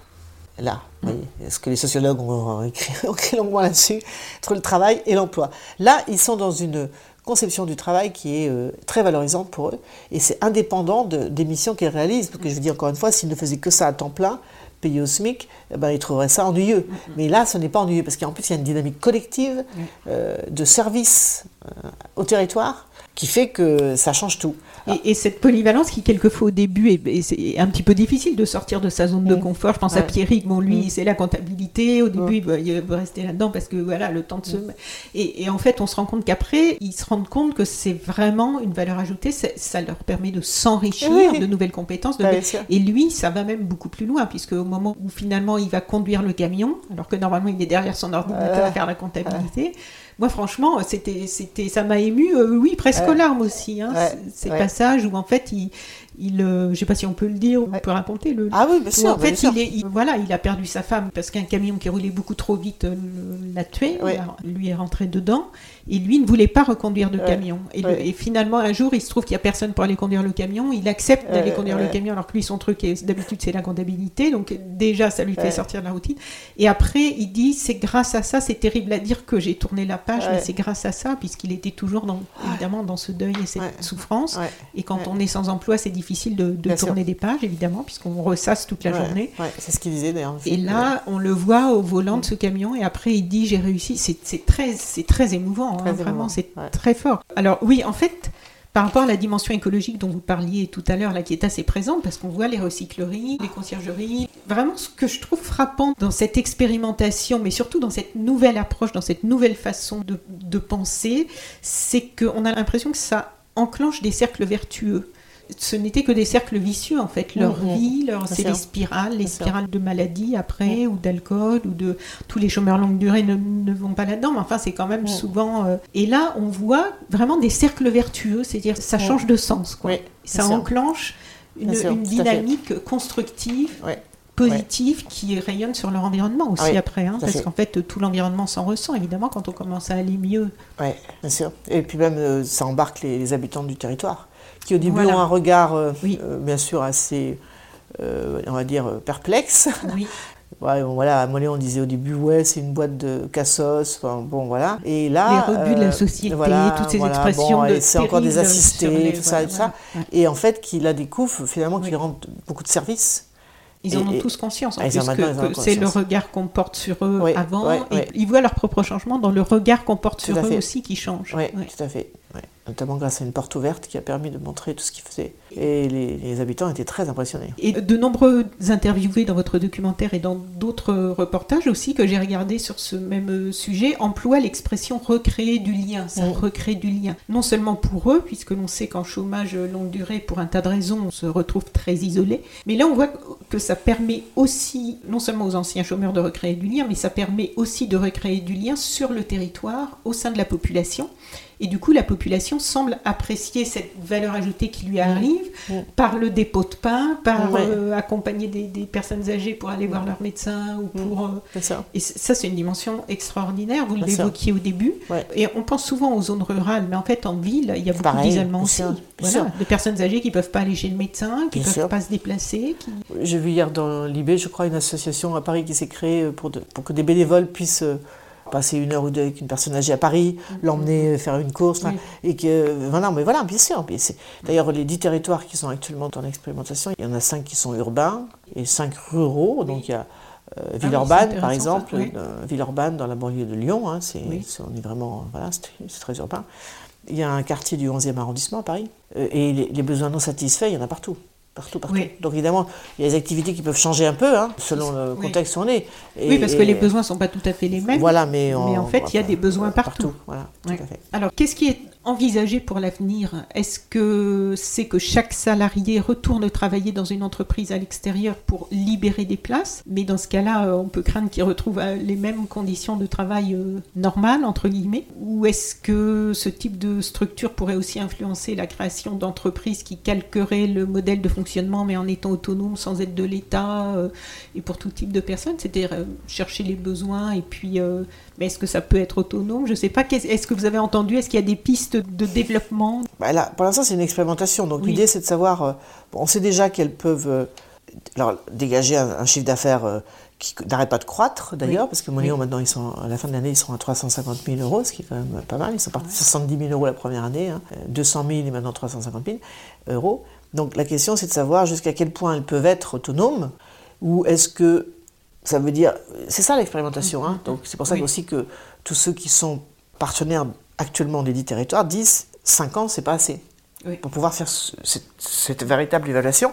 Là, voyez, ce que les sociologues ont écrit, ont écrit longuement là-dessus, entre le travail et l'emploi? Là, ils sont dans une conception du travail qui est euh, très valorisante pour eux, et c'est indépendant de- des missions qu'ils réalisent, parce que je vous dis encore une fois, s'ils ne faisaient que ça à temps plein, payé au SMIC, eh ben, ils trouveraient ça ennuyeux. Mais là, ce n'est pas ennuyeux, parce qu'en plus, il y a une dynamique collective euh, de service euh, au territoire qui fait que ça change tout. Et, et cette polyvalence qui, quelquefois, au début, est, un petit peu difficile de sortir de sa zone de Mm. confort. Je pense à. Pierrick, bon, lui, Mm. c'est la comptabilité. Au début, il, veut, il veut rester là-dedans parce que, voilà, le temps de se. Mm. Et, et en fait, on se rend compte qu'après, ils se rendent compte que c'est vraiment une valeur ajoutée. Ça leur permet de s'enrichir Oui. de nouvelles compétences. de Bah. Et lui, ça va même beaucoup plus loin, puisque au moment où finalement il va conduire le camion, alors que normalement il est derrière son ordinateur à faire la comptabilité, moi franchement, c'était c'était ça m'a ému, euh, oui, presque aux larmes aussi. Hein, Ouais, Ces ouais. passages où en fait, il, il euh, je sais pas si on peut le dire, on Ouais. peut raconter le. Ah oui, bien sûr. en fait, sûr. il, est, il- voilà, il a perdu sa femme parce qu'un camion qui roulait beaucoup trop vite euh, l'a tué. Lui est rentré dedans et lui ne voulait pas reconduire de Ouais. camion. Et, le- Ouais. et finalement, un jour, il se trouve qu'il y a personne pour aller conduire le camion. Il accepte d'aller conduire le camion alors que lui, son truc, d'habitude, c'est la comptabilité. Donc déjà, ça lui fait sortir de la routine. Et après, il dit, c'est grâce à ça, c'est terrible à dire que j'ai tourné la page, mais c'est grâce à ça, puisqu'il était toujours dans, évidemment dans ce deuil et cette souffrance. Et quand on est sans emploi, c'est difficile de, de Bien sûr. tourner des pages, évidemment, puisqu'on ressasse toute la journée. c'est ce qu'il disait d'ailleurs. Et là, on le voit au volant de ce camion, et après, il dit J'ai réussi. C'est très, c'est très émouvant, hein, Très vraiment, émouvant, c'est ouais. très fort. Alors, oui, en fait. Par rapport à la dimension écologique dont vous parliez tout à l'heure, là, qui est assez présente, parce qu'on voit les recycleries, les conciergeries. Vraiment, ce que je trouve frappant dans cette expérimentation, mais surtout dans cette nouvelle approche, dans cette nouvelle façon de, de penser, c'est qu'on a l'impression que ça enclenche des cercles vertueux. Ce n'était que des cercles vicieux, en fait. Leur Mhm. vie, leur, c'est des spirales, les spirales de maladies après, ou d'alcool, ou de tous les chômeurs longue durée ne, ne vont pas là-dedans, mais enfin, c'est quand même Mm. souvent. euh, Et là, on voit vraiment des cercles vertueux, c'est-à-dire ça Mm. change de sens, quoi. Oui, ça sûr. enclenche une, sûr, dynamique constructive, Ouais. positive, qui rayonne sur leur environnement aussi Oui, après, hein, parce qu'en fait, tout l'environnement s'en ressent, évidemment, quand on commence à aller mieux. Oui, bien sûr. Et puis même, euh, ça embarque les, les habitants du territoire, qui au début Voilà. ont un regard, euh, Oui. euh, bien sûr, assez, euh, on va dire, euh, perplexe. Oui. Ouais, bon, voilà, à Mollet, on disait au début, ouais, c'est une boîte de cassos, enfin, bon, voilà. Et là... les rebuts de la euh, société, voilà, toutes ces voilà, expressions bon, de c'est encore des assistés, les- tout ça, et tout ça. Et en fait, qu'il la découvre, finalement, Oui. qu'il rend beaucoup de services. Ils en Et- ont tous conscience, en plus, que, que c'est le regard qu'on porte sur eux Oui, avant, oui, et oui. ils voient leur propre changement dans le regard qu'on porte Tout sur eux fait. aussi qui change. Oui, tout à fait. Notamment grâce à une porte ouverte qui a permis de montrer tout ce qu'il faisait. Et les, les habitants étaient très impressionnés. Et de nombreux interviewés dans votre documentaire et dans d'autres reportages aussi que j'ai regardés sur ce même sujet emploient l'expression recréer du lien. Ça Mm. recrée du lien. Non seulement pour eux, puisque l'on sait qu'en chômage longue durée, pour un tas de raisons, on se retrouve très isolé. Mais là, on voit que ça permet aussi, non seulement aux anciens chômeurs de recréer du lien, mais ça permet aussi de recréer du lien sur le territoire, au sein de la population. Et du coup, la population semble apprécier cette valeur ajoutée qui lui arrive Mm. par le dépôt de pain, par Ouais. euh, accompagner des, des personnes âgées pour aller voir leur médecin ou Mm. pour. euh, C'est ça. Et ça, c'est une dimension extraordinaire. Vous l'évoquiez au début. Ouais. Et on pense souvent aux zones rurales, mais en fait, en ville, il y a beaucoup d'isolement aussi. Voilà, de personnes âgées qui peuvent pas aller chez le médecin, qui Bien peuvent sûr. pas se déplacer. Qui... J'ai vu hier dans l'IB, je crois, une association à Paris qui s'est créée pour, de- pour que des bénévoles puissent euh, passer une heure ou deux avec une personne âgée à Paris, l'emmener faire une course. Et que, voilà, mais voilà, bien sûr. D'ailleurs, les dix territoires qui sont actuellement dans l'expérimentation, il y en a cinq qui sont urbains et cinq ruraux. Donc il y a euh, c'est Villeurbanne, par exemple, oui. euh, Villeurbanne dans la banlieue de Lyon. hein, c'est, Oui. on est vraiment, voilà, c'est, c'est très urbain. Il y a un quartier du 11e arrondissement à Paris. Euh, et les, les besoins non satisfaits, il y en a partout. Partout, partout. Oui. Donc évidemment, il y a des activités qui peuvent changer un peu, hein, selon le Oui. contexte où on est. Et- oui, parce que les besoins sont pas tout à fait les mêmes. Voilà, mais, Mais en fait, il y a des besoins partout. Voilà, Ouais. tout à fait. Alors, qu'est-ce qui est envisagé pour l'avenir. Est-ce que c'est que chaque salarié retourne travailler dans une entreprise à l'extérieur pour libérer des places? Mais dans ce cas-là, euh, on peut craindre qu'il retrouve euh, les mêmes conditions de travail euh, normales, entre guillemets? Ou est-ce que ce type de structure pourrait aussi influencer la création d'entreprises qui calqueraient le modèle de fonctionnement, mais en étant autonome, sans aide de l'État, et pour tout type de personnes? C'est-à-dire chercher les besoins et puis... mais est-ce que ça peut être autonome? Je ne sais pas. Est-ce que vous avez entendu? Est-ce qu'il y a des pistes de développement? Bah là, pour l'instant, c'est une expérimentation. Donc Oui. l'idée, c'est de savoir. euh, bon, on sait déjà qu'elles peuvent euh, alors, dégager un, un chiffre d'affaires euh, qui n'arrête pas de croître, d'ailleurs, Oui. parce que Monéon, Oui. maintenant, ils sont, à la fin de l'année, ils seront à 350 000 euros, ce qui est quand même pas mal. Ils sont partis de 70 000 euros la première année, hein, euh, 200 000 et maintenant 350 000 euros. Donc la question, c'est de savoir jusqu'à quel point elles peuvent être autonomes, ou est-ce que ça veut dire. C'est ça l'expérimentation. Hein, donc c'est pour ça Oui. aussi que tous ceux qui sont partenaires actuellement des dix territoires disent 5 ans, c'est pas assez Oui. pour pouvoir faire ce- cette, cette véritable évaluation.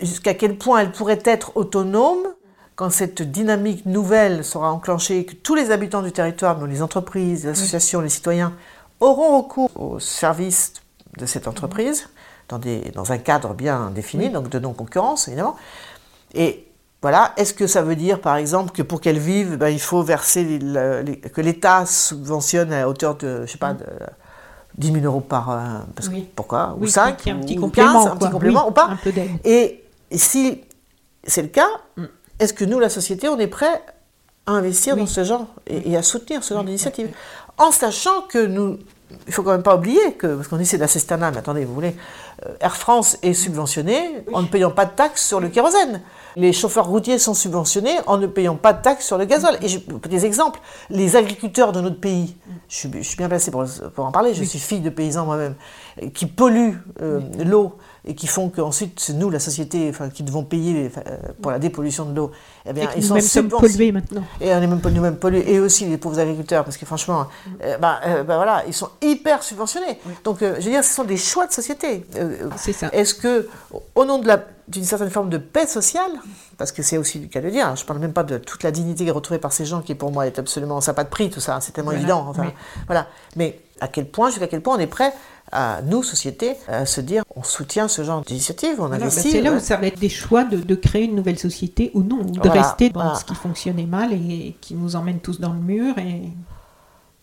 Jusqu'à quel point elle pourrait être autonome quand cette dynamique nouvelle sera enclenchée, que tous les habitants du territoire, mais les entreprises, les associations, les citoyens, auront recours aux services de cette entreprise dans, des, dans un cadre bien défini, donc de non-concurrence évidemment. Et voilà, est-ce que ça veut dire par exemple que pour qu'elles vivent, ben, il faut verser les- le- les- que l'État subventionne à hauteur de, je sais pas, de 10 000 euros par. euh, parce que- Oui. pourquoi? Ou Oui, 5 qu'il y ait un petit ou complément, 15, un petit complément Oui, ou pas un peu d'aide. Et si c'est le cas, Mm. est-ce que nous, la société, on est prêt à investir dans ce genre et, et à soutenir ce genre d'initiative? En sachant que nous. Il faut quand même pas oublier que, parce qu'on dit c'est de la cestana, mais attendez, vous voulez, euh, Air France est subventionné en ne payant pas de taxes sur le kérosène. Les chauffeurs routiers sont subventionnés en ne payant pas de taxes sur le gazole. Et j'ai des exemples. Les agriculteurs de notre pays, je suis, je suis bien placé pour, pour en parler, je suis fille de paysan moi-même, qui polluent euh, l'eau et qui font qu'ensuite, c'est nous, la société, enfin, qui devons payer euh, pour la dépollution de l'eau. Eh bien, Et ils sont nous-mêmes sommes pollués maintenant. Et on est même nous-mêmes pollués, et aussi les pauvres agriculteurs, parce que franchement, euh, bah, euh, bah voilà, ils sont hyper subventionnés. Donc, euh, je veux dire, ce sont des choix de société. C'est ça. Est-ce que, au nom de la- d'une certaine forme de paix sociale, parce que c'est aussi le cas de le dire, hein, je parle même pas de toute la dignité retrouvée par ces gens qui, pour moi, est absolument, ça n'a pas de prix, tout ça, c'est tellement Voilà, évident. Enfin, oui. voilà. Mais à quel point, jusqu'à quel point on est prêt à nous, société, à se dire, on soutient ce genre d'initiative, on investit. c'est là ouais. où ça va être des choix de, de créer une nouvelle société ou non, ou de Voilà, rester dans voilà. ce qui fonctionnait mal et qui nous emmène tous dans le mur. Et...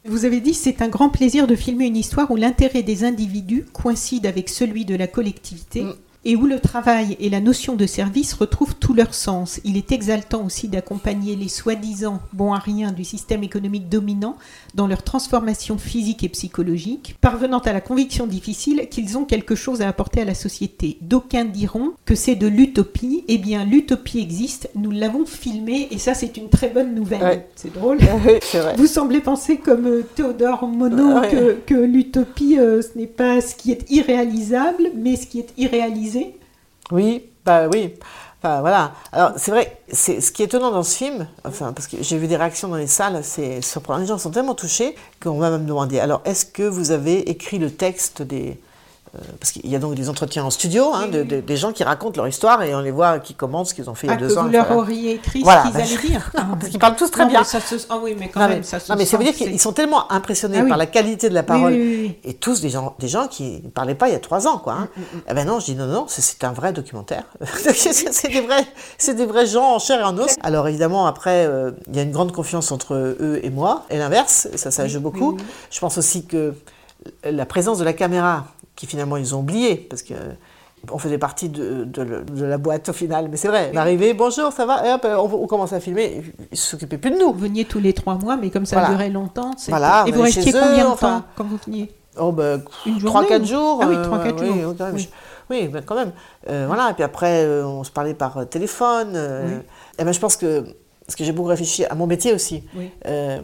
Vous avez dit c'est un grand plaisir de filmer une histoire où l'intérêt des individus coïncide avec celui de la collectivité. Mm. Et où le travail et la notion de service retrouvent tout leur sens. Il est exaltant aussi d'accompagner les soi-disant bons à rien du système économique dominant dans leur transformation physique et psychologique, parvenant à la conviction difficile qu'ils ont quelque chose à apporter à la société. D'aucuns diront que c'est de l'utopie. Eh bien, l'utopie existe, nous l'avons filmée, et ça, c'est une très bonne nouvelle. Ouais. C'est drôle. Vrai. Vous semblez penser comme euh, Théodore Monod Ouais. que, que l'utopie, euh, ce n'est pas ce qui est irréalisable, mais ce qui est Oui, bah oui. Voilà. Alors, c'est vrai, c'est ce qui est étonnant dans ce film, enfin, parce que j'ai vu des réactions dans les salles, c'est surprenant. Les gens sont tellement touchés qu'on va même demander alors, est-ce que vous avez écrit le texte des. Euh, parce qu'il y a donc des entretiens en studio, hein, de- de- des gens qui racontent leur histoire et on les voit qui commentent ce qu'ils ont fait il y Ah, a que deux ans. vous leur voilà. auriez écrit Voilà, ce qu'ils bah, allaient dire. Ah, Parce qu'ils parlent tous très non, bien. mais ça se- Ah oui, mais quand Non, même, mais, ça se non, mais ça veut dire qu'ils sont tellement impressionnés Ah oui. par la qualité de la parole. oui, oui, oui. Et tous des gens, des gens qui ne parlaient pas il y a trois ans, quoi. hein. Eh ben non, je dis non, non, c'est- un vrai documentaire. c'est des vrais, c'est des vrais gens en chair et en os. Alors évidemment, après, euh, il y a une grande confiance entre eux et moi, et l'inverse, ça, ça joue beaucoup. Je pense aussi que la présence de la caméra, qui finalement ils ont oublié, parce que on faisait partie de, de le- de la boîte au final, mais c'est vrai, on arrivait, bonjour, ça va, et hop, on, on commence à filmer, ils s'occupaient plus de nous. Vous veniez tous les trois mois, mais comme ça Voilà. durait longtemps. Voilà, Et vous restiez combien de enfin. temps quand vous veniez? Oh ben, Une journée 3-4 ou- jours. Ah oui, euh, 3-4 oui, jours. oui, quand même. Oui. Ben, quand même. Euh, voilà, et puis après, euh, on se parlait par euh, téléphone. euh, et ben, je pense que, parce que j'ai beaucoup réfléchi à mon métier aussi, Oui. euh,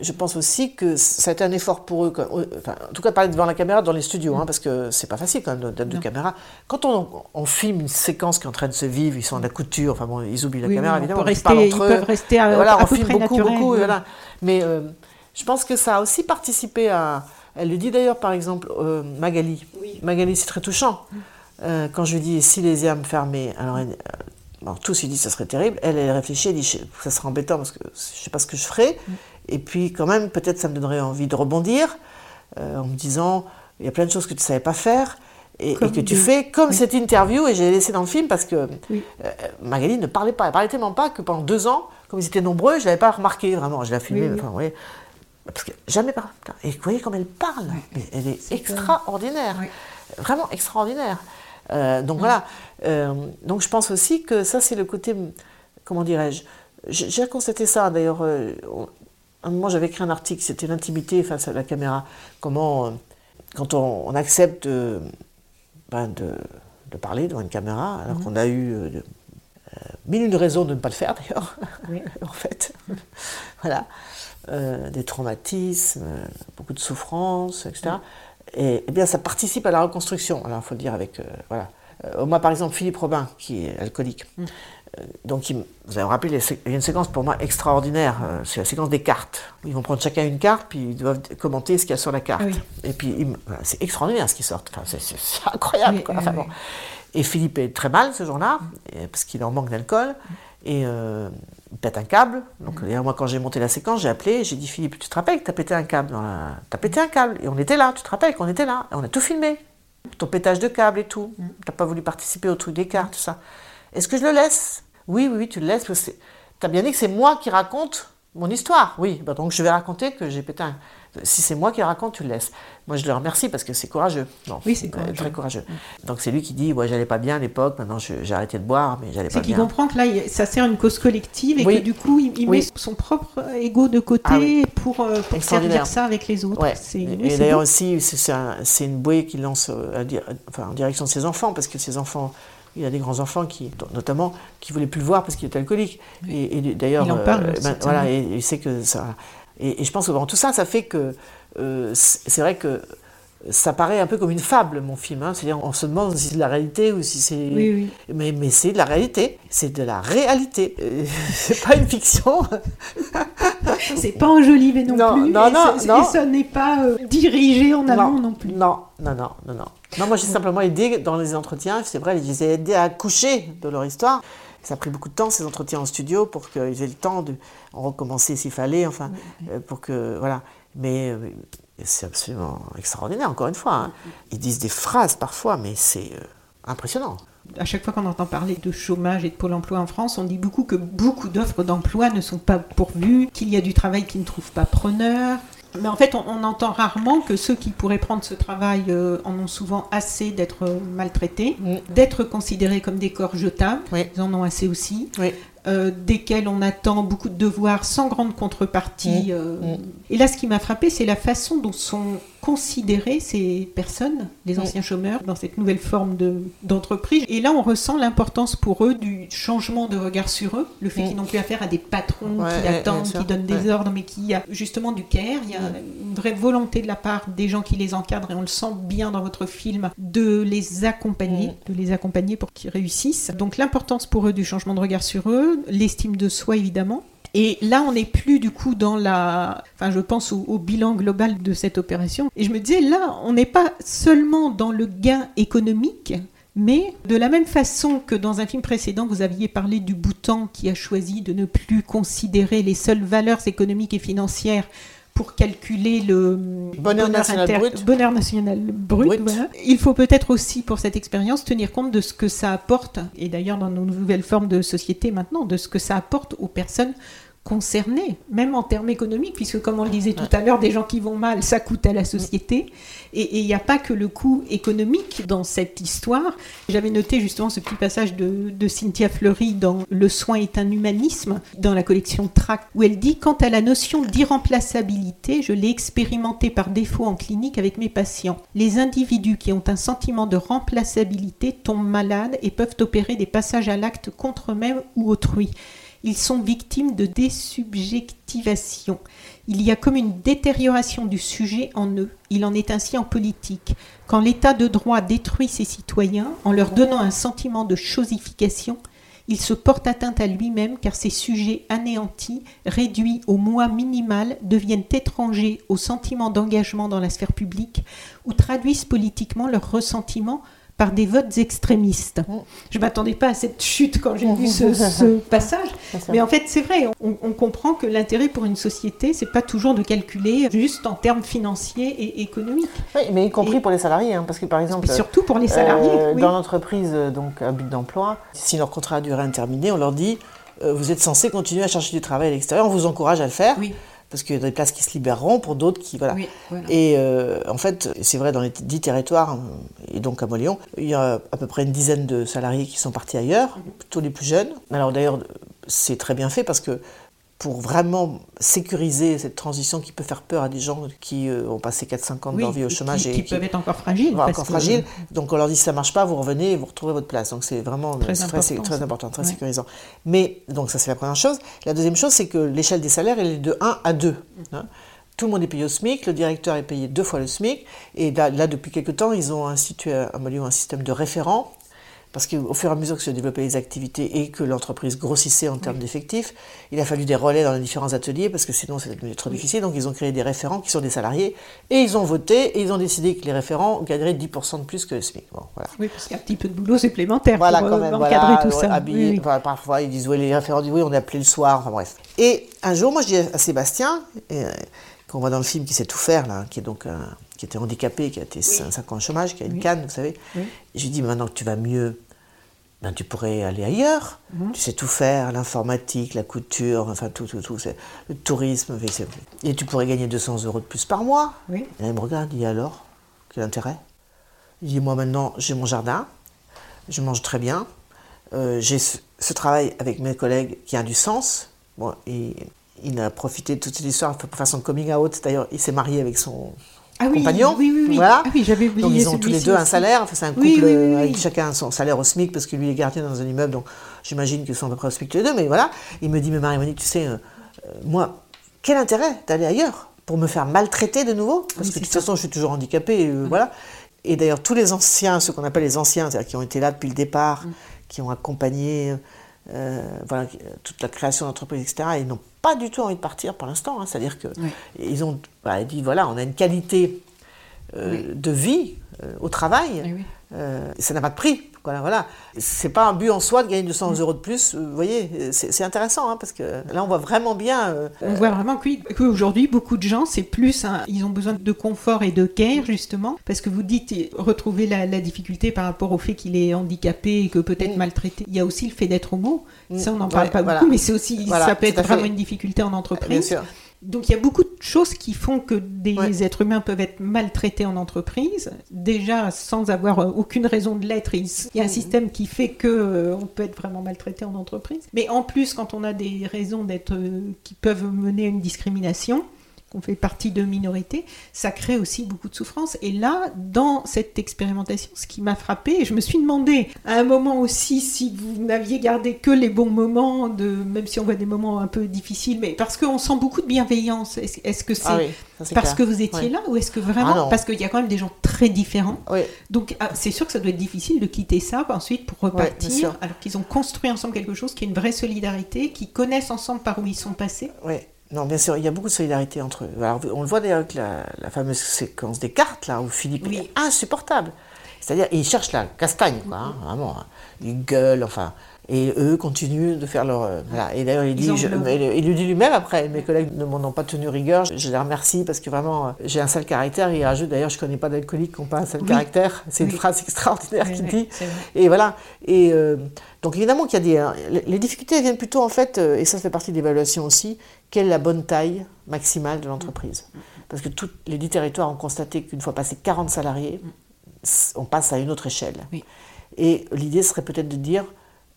je pense aussi que ça a été un effort pour eux, enfin, en tout cas parler devant la caméra dans les studios, Mm. hein, parce que c'est pas facile quand même d'être de caméra. Quand on, on filme une séquence qui est en train de se vivre, ils sont à la couture, enfin bon, ils oublient la Oui, caméra oui, on évidemment, peut ils rester- parlent ils entre eux. peuvent rester à- voilà, à on peu filme près beaucoup, beaucoup, oui. voilà. Mais euh, je pense que ça a aussi participé à. Elle le dit d'ailleurs, par exemple, euh, Magali. Magali, c'est très touchant. Euh, quand je lui dis si les âmes fermées, alors, elle- alors tous ils disent ça serait terrible. Elle, elle réfléchit, elle dit ça serait embêtant parce que je sais pas ce que je ferais. Et puis quand même, peut-être ça me donnerait envie de rebondir euh, en me disant il y a plein de choses que tu savais pas faire. Et, que tu fais comme cette interview, et j'ai laissé dans le film parce que Oui. euh, Magali ne parlait pas. Elle parlait tellement pas que pendant deux ans, comme ils étaient nombreux, je l'avais pas remarqué vraiment. Je l'ai filmé, Oui, oui. enfin, voyez. Parce que jamais pas. Et vous voyez comme elle parle. Mais elle est, extraordinaire. Vraiment extraordinaire. Euh, donc voilà. Euh, donc je pense aussi que ça, c'est le côté. Comment dirais-je? J'ai constaté ça d'ailleurs. Euh, à un moment, j'avais écrit un article, c'était l'intimité face à la caméra. Comment, euh, quand on, on accepte de, ben, de, de parler devant une caméra, alors qu'on a eu euh, de- euh, mille une raisons de ne pas le faire d'ailleurs, Oui. en fait. voilà. Euh, des traumatismes, euh, beaucoup de souffrances, etc. Et, eh bien, ça participe à la reconstruction. Alors, il faut le dire avec. euh, voilà. Euh, moi, par exemple, Philippe Robin, qui est alcoolique. Euh, donc, il me- vous avez rappelé, il y a une séquence pour moi extraordinaire. euh, c'est la séquence des cartes. Ils vont prendre chacun une carte, puis ils doivent commenter ce qu'il y a sur la carte. Ah oui. Et puis, voilà, c'est extraordinaire ce qui sort. Enfin, c'est- incroyable. Oui, quoi. oui, Enfin, oui. bon. Et Philippe est très mal ce jour-là, parce qu'il en manque d'alcool. Et euh, il pète un câble. Donc, d'ailleurs, moi, quand j'ai monté la séquence, j'ai appelé, j'ai dit Philippe, tu te rappelles que tu as pété un câble la... T'as pété un câble. Et on était là, tu te rappelles qu'on était là. Et on a tout filmé. Ton pétage de câble et tout. T'as pas voulu participer au truc des cartes, tout ça. Est-ce que je le laisse? Oui, oui, oui, tu le laisses. c'est- T'as bien dit que c'est moi qui raconte Mon histoire, oui. Bah, donc je vais raconter que j'ai pété un. Si c'est moi qui le raconte, tu le laisses. Moi, je le remercie parce que c'est courageux. Oui, c'est euh, courageux. Très courageux. Donc c'est lui qui dit, ouais, j'allais pas bien à l'époque. Maintenant, j'ai arrêté de boire, mais j'allais pas C'est qu'il bien. comprend que là, ça sert à une cause collective et Oui. que du coup, il, il Oui. met son propre ego de côté Ah oui. pour, euh, pour servir ça avec les autres. Ouais. Et, d'ailleurs aussi, c'est- c'est un- c'est une bouée qu'il lance euh, à di- enfin, en direction de ses enfants, parce que ses enfants, il a des grands enfants qui, notamment, qui voulaient plus le voir parce qu'il était alcoolique. Et, et d'ailleurs, Il en parle euh, aussi, ben, voilà, et que ça. Et, et je pense que bon, tout ça, ça fait que euh, c'est vrai que ça paraît un peu comme une fable, mon film. hein. C'est-à-dire, on se demande si c'est de la réalité ou si c'est. Oui, oui. Mais, mais c'est de la réalité. C'est de la réalité. Euh, c'est pas une fiction. C'est pas enjolivé non, Non, plus. non, et, non, ce- non. et ce n'est pas euh, dirigé en amont non, plus. Non, non, non, non, non. Non, moi j'ai simplement aidé dans les entretiens, c'est vrai, je les ai aidés à accoucher de leur histoire. Ça a pris beaucoup de temps, ces entretiens en studio, pour qu'ils aient le temps de recommencer s'il fallait, enfin, euh, pour que, voilà. Mais euh, c'est absolument extraordinaire, encore une fois. hein. Ils disent des phrases parfois, mais c'est euh, impressionnant. À chaque fois qu'on entend parler de chômage et de Pôle emploi en France, on dit beaucoup que beaucoup d'offres d'emploi ne sont pas pourvues, qu'il y a du travail qui ne trouve pas preneur. Mais en fait, on, on entend rarement que ceux qui pourraient prendre ce travail euh, en ont souvent assez d'être euh, maltraités, Mm. d'être considérés comme des corps jetables. Oui. Ils en ont assez aussi. Oui. euh, desquels on attend beaucoup de devoirs sans grande contrepartie. Mm. euh. Mm. Et là, ce qui m'a frappé, c'est la façon dont sont considérées ces personnes, les anciens chômeurs, dans cette nouvelle forme de- d'entreprise. Et là, on ressent l'importance pour eux du changement de regard sur eux, le fait qu'ils n'ont plus affaire à des patrons Ouais, qui ouais, attendent, qui donnent des Ouais. ordres, mais qui a justement du care. Il y a une vraie volonté de la part des gens qui les encadrent, et on le sent bien dans votre film, de les accompagner, de les accompagner pour qu'ils réussissent. Donc l'importance pour eux du changement de regard sur eux, l'estime de soi évidemment. Et là, on n'est plus du coup dans la. Enfin, je pense au, bilan global de cette opération. Et je me disais, là, on n'est pas seulement dans le gain économique, mais de la même façon que dans un film précédent, vous aviez parlé du Bhoutan qui a choisi de ne plus considérer les seules valeurs économiques et financières pour calculer le Bonheur national brut. bonheur national brut, Brut. voilà. Il faut peut-être aussi pour cette expérience tenir compte de ce que ça apporte, et d'ailleurs dans nos nouvelles formes de société maintenant, de ce que ça apporte aux personnes concernées, même en termes économiques, puisque comme on le disait tout à l'heure, des gens qui vont mal, ça coûte à la société. Et il n'y a pas que le coût économique dans cette histoire. J'avais noté justement ce petit passage de, de Cynthia Fleury dans Le soin est un humanisme, dans la collection Tract, où elle dit Quant à la notion d'irremplaçabilité, je l'ai expérimenté par défaut en clinique avec mes patients. Les individus qui ont un sentiment de remplaçabilité tombent malades et peuvent opérer des passages à l'acte contre eux-mêmes ou autrui. Ils sont victimes de désubjectivation. Il y a comme une détérioration du sujet en eux. Il en est ainsi en politique. Quand l'état de droit détruit ses citoyens en leur donnant un sentiment de chosification, il se porte atteinte à lui-même car ces sujets anéantis, réduits au moi minimal, deviennent étrangers au sentiment d'engagement dans la sphère publique ou traduisent politiquement leurs ressentiments par des votes extrémistes. Je ne m'attendais pas à cette chute quand j'ai vu ce, ce passage, mais en fait c'est vrai, on, on comprend que l'intérêt pour une société, c'est pas toujours de calculer juste en termes financiers et économiques, Oui, mais y compris Et- pour les salariés, hein, parce que par exemple. surtout pour les salariés. Euh, oui. Dans l'entreprise euh, donc à but d'emploi, si leur contrat a duré indéterminé, on leur dit euh, vous êtes censé continuer à chercher du travail à l'extérieur, on vous encourage à le faire, Oui. Parce qu'il y a des places qui se libéreront pour d'autres qui voilà. Oui, voilà. Et euh, en fait, c'est vrai dans les dix territoires euh, et donc à Moléon, il y a à peu près une dizaine de salariés qui sont partis ailleurs, plutôt les plus jeunes. Alors d'ailleurs, c'est très bien fait parce que pour vraiment sécuriser cette transition qui peut faire peur à des gens qui euh, ont passé 4-5 ans de Oui, leur vie au chômage qui, et qui qui- peuvent être encore fragiles. encore que-. Donc on leur dit si ça marche pas, vous revenez et vous retrouvez votre place. Donc c'est vraiment Très important, très ça. important, très Ouais. sécurisant. Mais donc ça c'est la première chose. La deuxième chose c'est que l'échelle des salaires elle est de 1 à 2. hein. Tout le monde est payé au SMIC, le directeur est payé deux fois le SMIC. Et là, là, depuis quelques temps, ils ont institué à un système de référents. Parce qu'au fur et à mesure que se développaient les activités et que l'entreprise grossissait en termes d'effectifs, il a fallu des relais dans les différents ateliers parce que sinon c'était devenu trop difficile. Donc ils ont créé des référents qui sont des salariés et ils ont voté et ils ont décidé que les référents gagneraient 10% de plus que le SMIC. Bon, voilà. Oui, parce qu'il y a un petit peu de boulot supplémentaire Voilà, pour quand euh, même. encadrer voilà, tout ça. habillé. Oui, oui. Enfin, parfois, ils disent, oui, les référents disent, oui, on est appelé le soir. Enfin, bref. Et un jour, moi, je dis à Sébastien, euh, qu'on voit dans le film, qui sait tout faire, là, qui est donc un- qui était handicapé, qui a été 5 ans au chômage, qui a une canne, vous savez. Oui. Je lui dis, maintenant que tu vas mieux, ben, tu pourrais aller ailleurs. Tu sais tout faire, l'informatique, la couture, enfin tout, tout, tout. c'est- Le tourisme. Et tu pourrais gagner 200 euros de plus par mois. Oui. Et il me regarde, il dit alors, quel intérêt? Il dit, moi maintenant, j'ai mon jardin, je mange très bien, euh, j'ai ce, ce travail avec mes collègues qui a du sens. Bon, et il a profité de toute cette histoire pour faire son coming out. D'ailleurs, il s'est marié avec son Ah oui, compagnon. oui, oui, oui. Voilà. Ah oui, j'avais oublié Donc ils ont tous les deux un salaire. Enfin, c'est un couple Oui, oui, oui, euh, oui. avec chacun son salaire au SMIC parce que lui est gardien dans un immeuble. Donc j'imagine qu'ils sont à peu près au SMIC tous les deux. Mais voilà, il me dit, mais Marie-Monique, tu sais, euh, euh, moi, quel intérêt d'aller ailleurs pour me faire maltraiter de nouveau? Parce Oui, que de toute ça. façon, je suis toujours handicapée. euh, Voilà. Et d'ailleurs, tous les anciens, ceux qu'on appelle les anciens, c'est-à-dire qui ont été là depuis le départ, Mm. qui ont accompagné voilà, toute la création d'entreprises, etc., ils n'ont pas du tout envie de partir pour l'instant. hein. C'est-à-dire que Oui. ils ont bah, dit voilà, on a une qualité euh, de vie euh, au travail. Oui. Euh, ça n'a pas de prix. Voilà, voilà. C'est pas un but en soi de gagner Mm. 200 euros de plus. euh, Vous voyez, c'est intéressant hein, parce que là, on voit vraiment bien. euh, On voit vraiment qu'aujourd'hui, beaucoup de gens, c'est plus, ils ont besoin de confort et de care, justement, parce que vous dites retrouver la, la difficulté par rapport au fait qu'il est handicapé et que peut-être Mm. maltraité. Il y a aussi le fait d'être homo. Ça, on n'en Ouais, parle pas voilà. beaucoup, mais c'est aussi, Voilà, ça peut être vraiment une difficulté en entreprise. bien sûr. Donc il y a beaucoup de choses qui font que des Ouais. êtres humains peuvent être maltraités en entreprise, déjà sans avoir euh, aucune raison de l'être. Il y a un système qui fait que euh, on peut être vraiment maltraité en entreprise. Mais en plus, quand on a des raisons d'être euh, qui peuvent mener à une discrimination, qu'on fait partie de minorités, ça crée aussi beaucoup de souffrance. Et là, dans cette expérimentation, ce qui m'a frappé, et je me suis demandé à un moment aussi si vous n'aviez gardé que les bons moments, de, même si on voit des moments un peu difficiles, mais parce qu'on sent beaucoup de bienveillance. Est-ce que c'est Ah oui, c'est parce clair. que vous étiez là ou est-ce que Ah vraiment non. parce qu'il y a quand même des gens très différents Oui, donc ah, c'est sûr que ça doit être difficile de quitter ça ensuite pour repartir alors qu'ils ont construit ensemble quelque chose qui est une vraie solidarité qui connaissent ensemble par où ils sont passés. Non, bien sûr, il y a beaucoup de solidarité entre eux. Alors, on le voit d'ailleurs avec la, la fameuse séquence des cartes, là, où Philippe Oui. est insupportable. C'est-à-dire, il cherche la castagne, quoi, hein, vraiment. hein. Il gueule, enfin. Et eux continuent de faire leur. euh, voilà. Et d'ailleurs, il, dit, je- il lui dit lui-même après, mes collègues ne m'en ont pas tenu rigueur, je, je les remercie parce que vraiment, euh, j'ai un sale caractère. Il rajoute, d'ailleurs, je connais pas d'alcooliques qui n'ont pas un sale Oui. caractère. C'est une phrase extraordinaire Oui, qu'il dit. Et voilà. Et euh, donc évidemment qu'il y a des hein, les- difficultés viennent plutôt en fait et ça fait partie de l'évaluation aussi quelle est la bonne taille maximale de l'entreprise? Parce que tous les dix territoires ont constaté qu'une fois passé 40 salariés, on passe à une autre échelle. Et l'idée serait peut-être de dire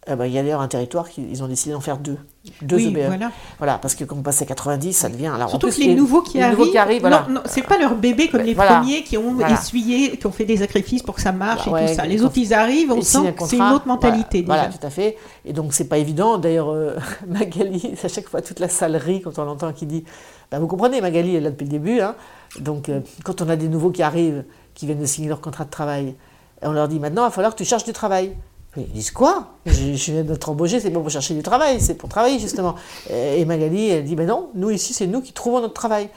eh ben, il y a d'ailleurs un territoire qui ils ont décidé d'en faire deux, deux Oui, EBE. voilà. Voilà, parce que quand on passe à 90, ça devient alors en Surtout plus, que les, nouveaux qui les arrivent, nouveaux qui arrivent, voilà. non, non, c'est pas leur bébé comme Ben, les voilà. premiers qui ont essuyé, qui ont fait des sacrifices pour que ça marche et tout ça. Les autres, ils arrivent, on sent que c'est une autre mentalité voilà, déjà. Voilà, tout à fait. Et donc, c'est pas évident. D'ailleurs, euh, Magali, à chaque fois, toute la salle rit quand on l'entend qui dit Bah, Vous comprenez, Magali elle est là depuis le début. hein. Donc, euh, quand on a des nouveaux qui arrivent, qui viennent de signer leur contrat de travail, on leur dit Maintenant, il va falloir que tu cherches du travail. Mais ils disent quoi? Je, je viens d'être embauché, c'est pas pour chercher du travail, c'est pour travailler justement. Et Magali, elle dit, mais non, nous ici, c'est nous qui trouvons notre travail.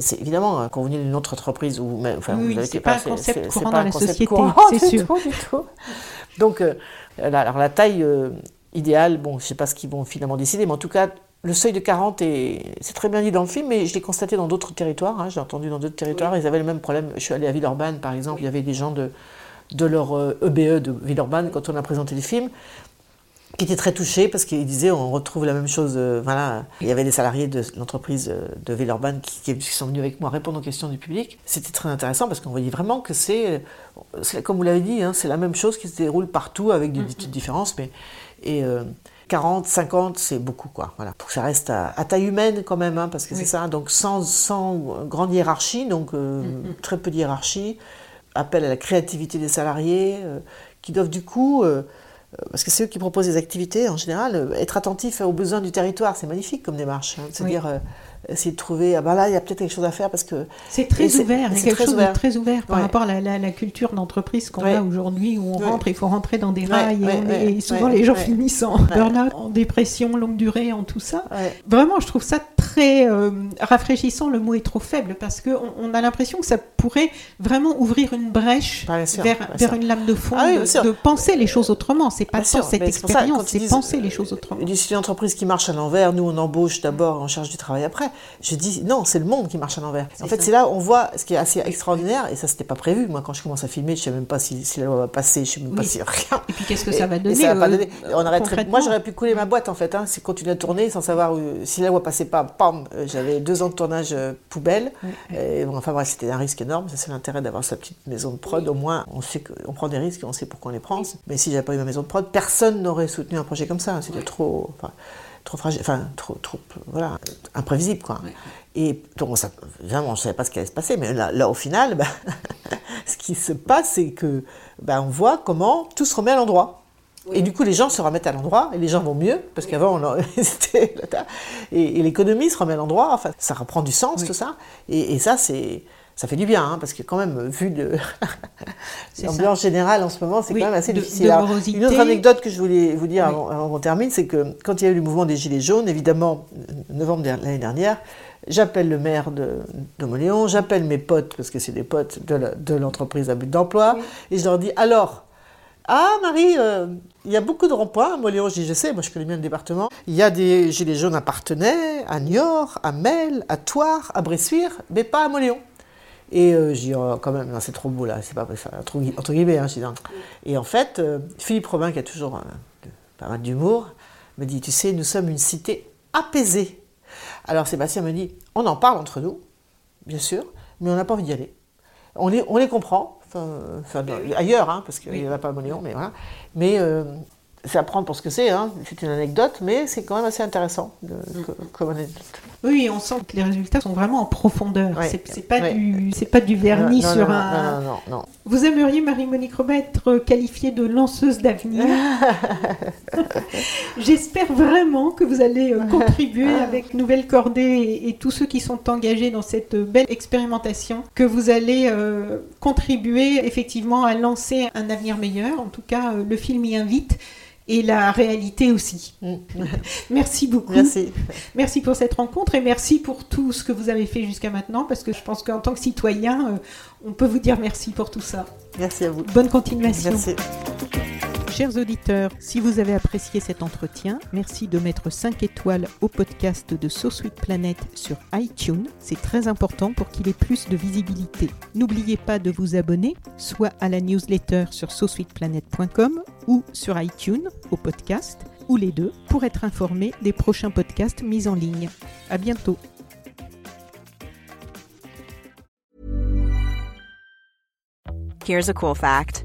C'est évidemment hein, quand vous venez d'une autre entreprise ou même, enfin, Oui, c'est pas un concept courant pas dans un la concept société, c'est sûr. tout, du tout. Donc, euh, la- alors la taille euh, idéale, bon, je sais pas ce qu'ils vont finalement décider, mais en tout cas, le seuil de 40 est, c'est très bien dit dans le film, mais je l'ai constaté dans d'autres territoires. hein, j'ai entendu dans d'autres territoires, ils avaient le même problème. Je suis allé à Villeurbanne, par exemple, il y avait des gens de, de leur euh, EBE de Villeurbanne quand on a présenté le film qui étaient très touchés parce qu'ils disaient on retrouve la même chose. euh, voilà, il y avait des salariés de l'entreprise euh, de Villeurbanne qui, qui sont venus avec moi répondre aux questions du public. C'était très intéressant parce qu'on voyait vraiment que c'est, comme vous l'avez dit, hein, c'est la même chose qui se déroule partout avec des petites différences, mais et euh, 40, 50, c'est beaucoup quoi. Voilà, pour que ça reste à, à taille humaine quand même, hein, parce que c'est ça. Donc sans, sans grande hiérarchie, donc euh, très peu de hiérarchie, appel à la créativité des salariés, euh, qui doivent du coup euh, parce que c'est eux qui proposent des activités en général, euh, être attentifs aux besoins du territoire, c'est magnifique comme démarche. hein, se Oui. Euh, essayer de trouver, ah bah là, il y a peut-être quelque chose à faire parce que. C'est très ouvert, c'est quelque très chose ouvert. de très ouvert par Ouais. rapport à la, la- la culture d'entreprise qu'on Ouais. a aujourd'hui, où on Ouais. rentre, il faut rentrer dans des rails, et, est- souvent les gens finissent en burn-out, en dépression longue durée, en tout ça. Vraiment, je trouve ça très euh, rafraîchissant, le mot est trop faible, parce qu'on on a l'impression que ça pourrait vraiment ouvrir une brèche sûr, vers, vers une lame de fond, Ah oui, de, penser les choses autrement. C'est pas tant cette expérience, c'est penser euh, les choses autrement. Ils disent, c'est une entreprise qui marche à l'envers, nous on embauche d'abord, on cherche du travail après. Je dis non, c'est le monde qui marche à l'envers. En fait, c'est là on voit ce qui est assez extraordinaire, et ça, c'était pas prévu. Moi, quand je commence à filmer, je sais même pas si, si la loi va passer, je sais même pas Oui. si rien. Et puis qu'est-ce que ça va Et donner, ça va pas euh, donner. On arrêterait- Moi, j'aurais pu couler ma boîte en fait. Hein, c'est continuer à tourner sans savoir où- si la loi passait pas. Pam, euh, j'avais deux ans de tournage euh, poubelle. Et bon, enfin bref, c'était un risque énorme. Ça, c'est l'intérêt d'avoir sa petite maison de prod. Au moins, on sait qu'on prend des risques et on sait pourquoi on les prend. Mais si j'avais pas eu ma maison de prod, personne n'aurait soutenu un projet comme ça. C'était trop, enfin, trop fragile, enfin, trop, trop, voilà, imprévisible quoi. Et donc, ça, vraiment, je savais pas ce qui allait se passer. Mais là, là, au final, bah, ce qui se passe, c'est que bah, on voit comment tout se remet à l'endroit. Et du coup, les gens se remettent à l'endroit et les gens vont mieux parce qu'avant, on et, et l'économie se remet à l'endroit. Enfin, ça reprend du sens, tout ça. Et, et ça, c'est ça fait du bien, hein, parce que quand même, vu de l'ambiance générale en ce moment, c'est Oui, quand même assez de- difficile. de Alors, morosité. une autre anecdote que je voulais vous dire Oui. avant, avant qu'on termine, c'est que quand il y a eu le mouvement des Gilets jaunes, évidemment, novembre de l'année dernière, j'appelle le maire de, de Moléon, j'appelle mes potes, parce que c'est des potes de l'entreprise à but d'emploi, et je leur dis alors, ah Marie, euh, il y a beaucoup de ronds-points à Moléon, je dis je sais, moi je connais bien le département. Il y a des gilets jaunes à Partenay, à Niort, à Mel, à Toire, à Bressuire, mais pas à Moléon. Et euh, je dis oh, quand même, non, c'est trop beau là, c'est pas enfin, entre, gui- entre guillemets. Hein, je dis, non. Et en fait, euh, Philippe Robin, qui a toujours euh, pas mal d'humour, me dit tu sais, nous sommes une cité apaisée. Alors Sébastien me dit on en parle entre nous, bien sûr, mais on n'a pas envie d'y aller. On les, on les comprend, enfin, ailleurs, hein, parce qu'il n'y en a pas à Monéon, mais voilà. Mais euh, c'est à prendre pour ce que c'est, hein. c'est une anecdote, mais c'est quand même assez intéressant de- co- comme anecdote. Oui, on sent que les résultats sont vraiment en profondeur. Ouais. C'est pas, Ouais. du- pas du vernis Non, non, sur non, un. Non, non, non, non. Vous aimeriez, Marie-Monique Robert, être qualifiée de lanceuse d'avenir J'espère vraiment que vous allez euh, contribuer avec Nouvelle Cordée et, et tous ceux qui sont engagés dans cette belle expérimentation, que vous allez euh, contribuer effectivement à lancer un avenir meilleur. En tout cas, euh, le film y invite. Et la réalité aussi. Merci beaucoup. Merci. Merci pour cette rencontre et merci pour tout ce que vous avez fait jusqu'à maintenant parce que je pense qu'en tant que citoyen, euh, on peut vous dire merci pour tout ça. Merci à vous. Bonne continuation. Merci. Chers auditeurs, si vous avez apprécié cet entretien, merci de mettre 5 étoiles au podcast de So Planet sur iTunes. C'est très important pour qu'il ait plus de visibilité. N'oubliez pas de vous abonner, soit à la newsletter sur sosweetplanet.com ou sur iTunes au podcast, ou les deux, pour être informé des prochains podcasts mis en ligne. À bientôt. Here's a cool fact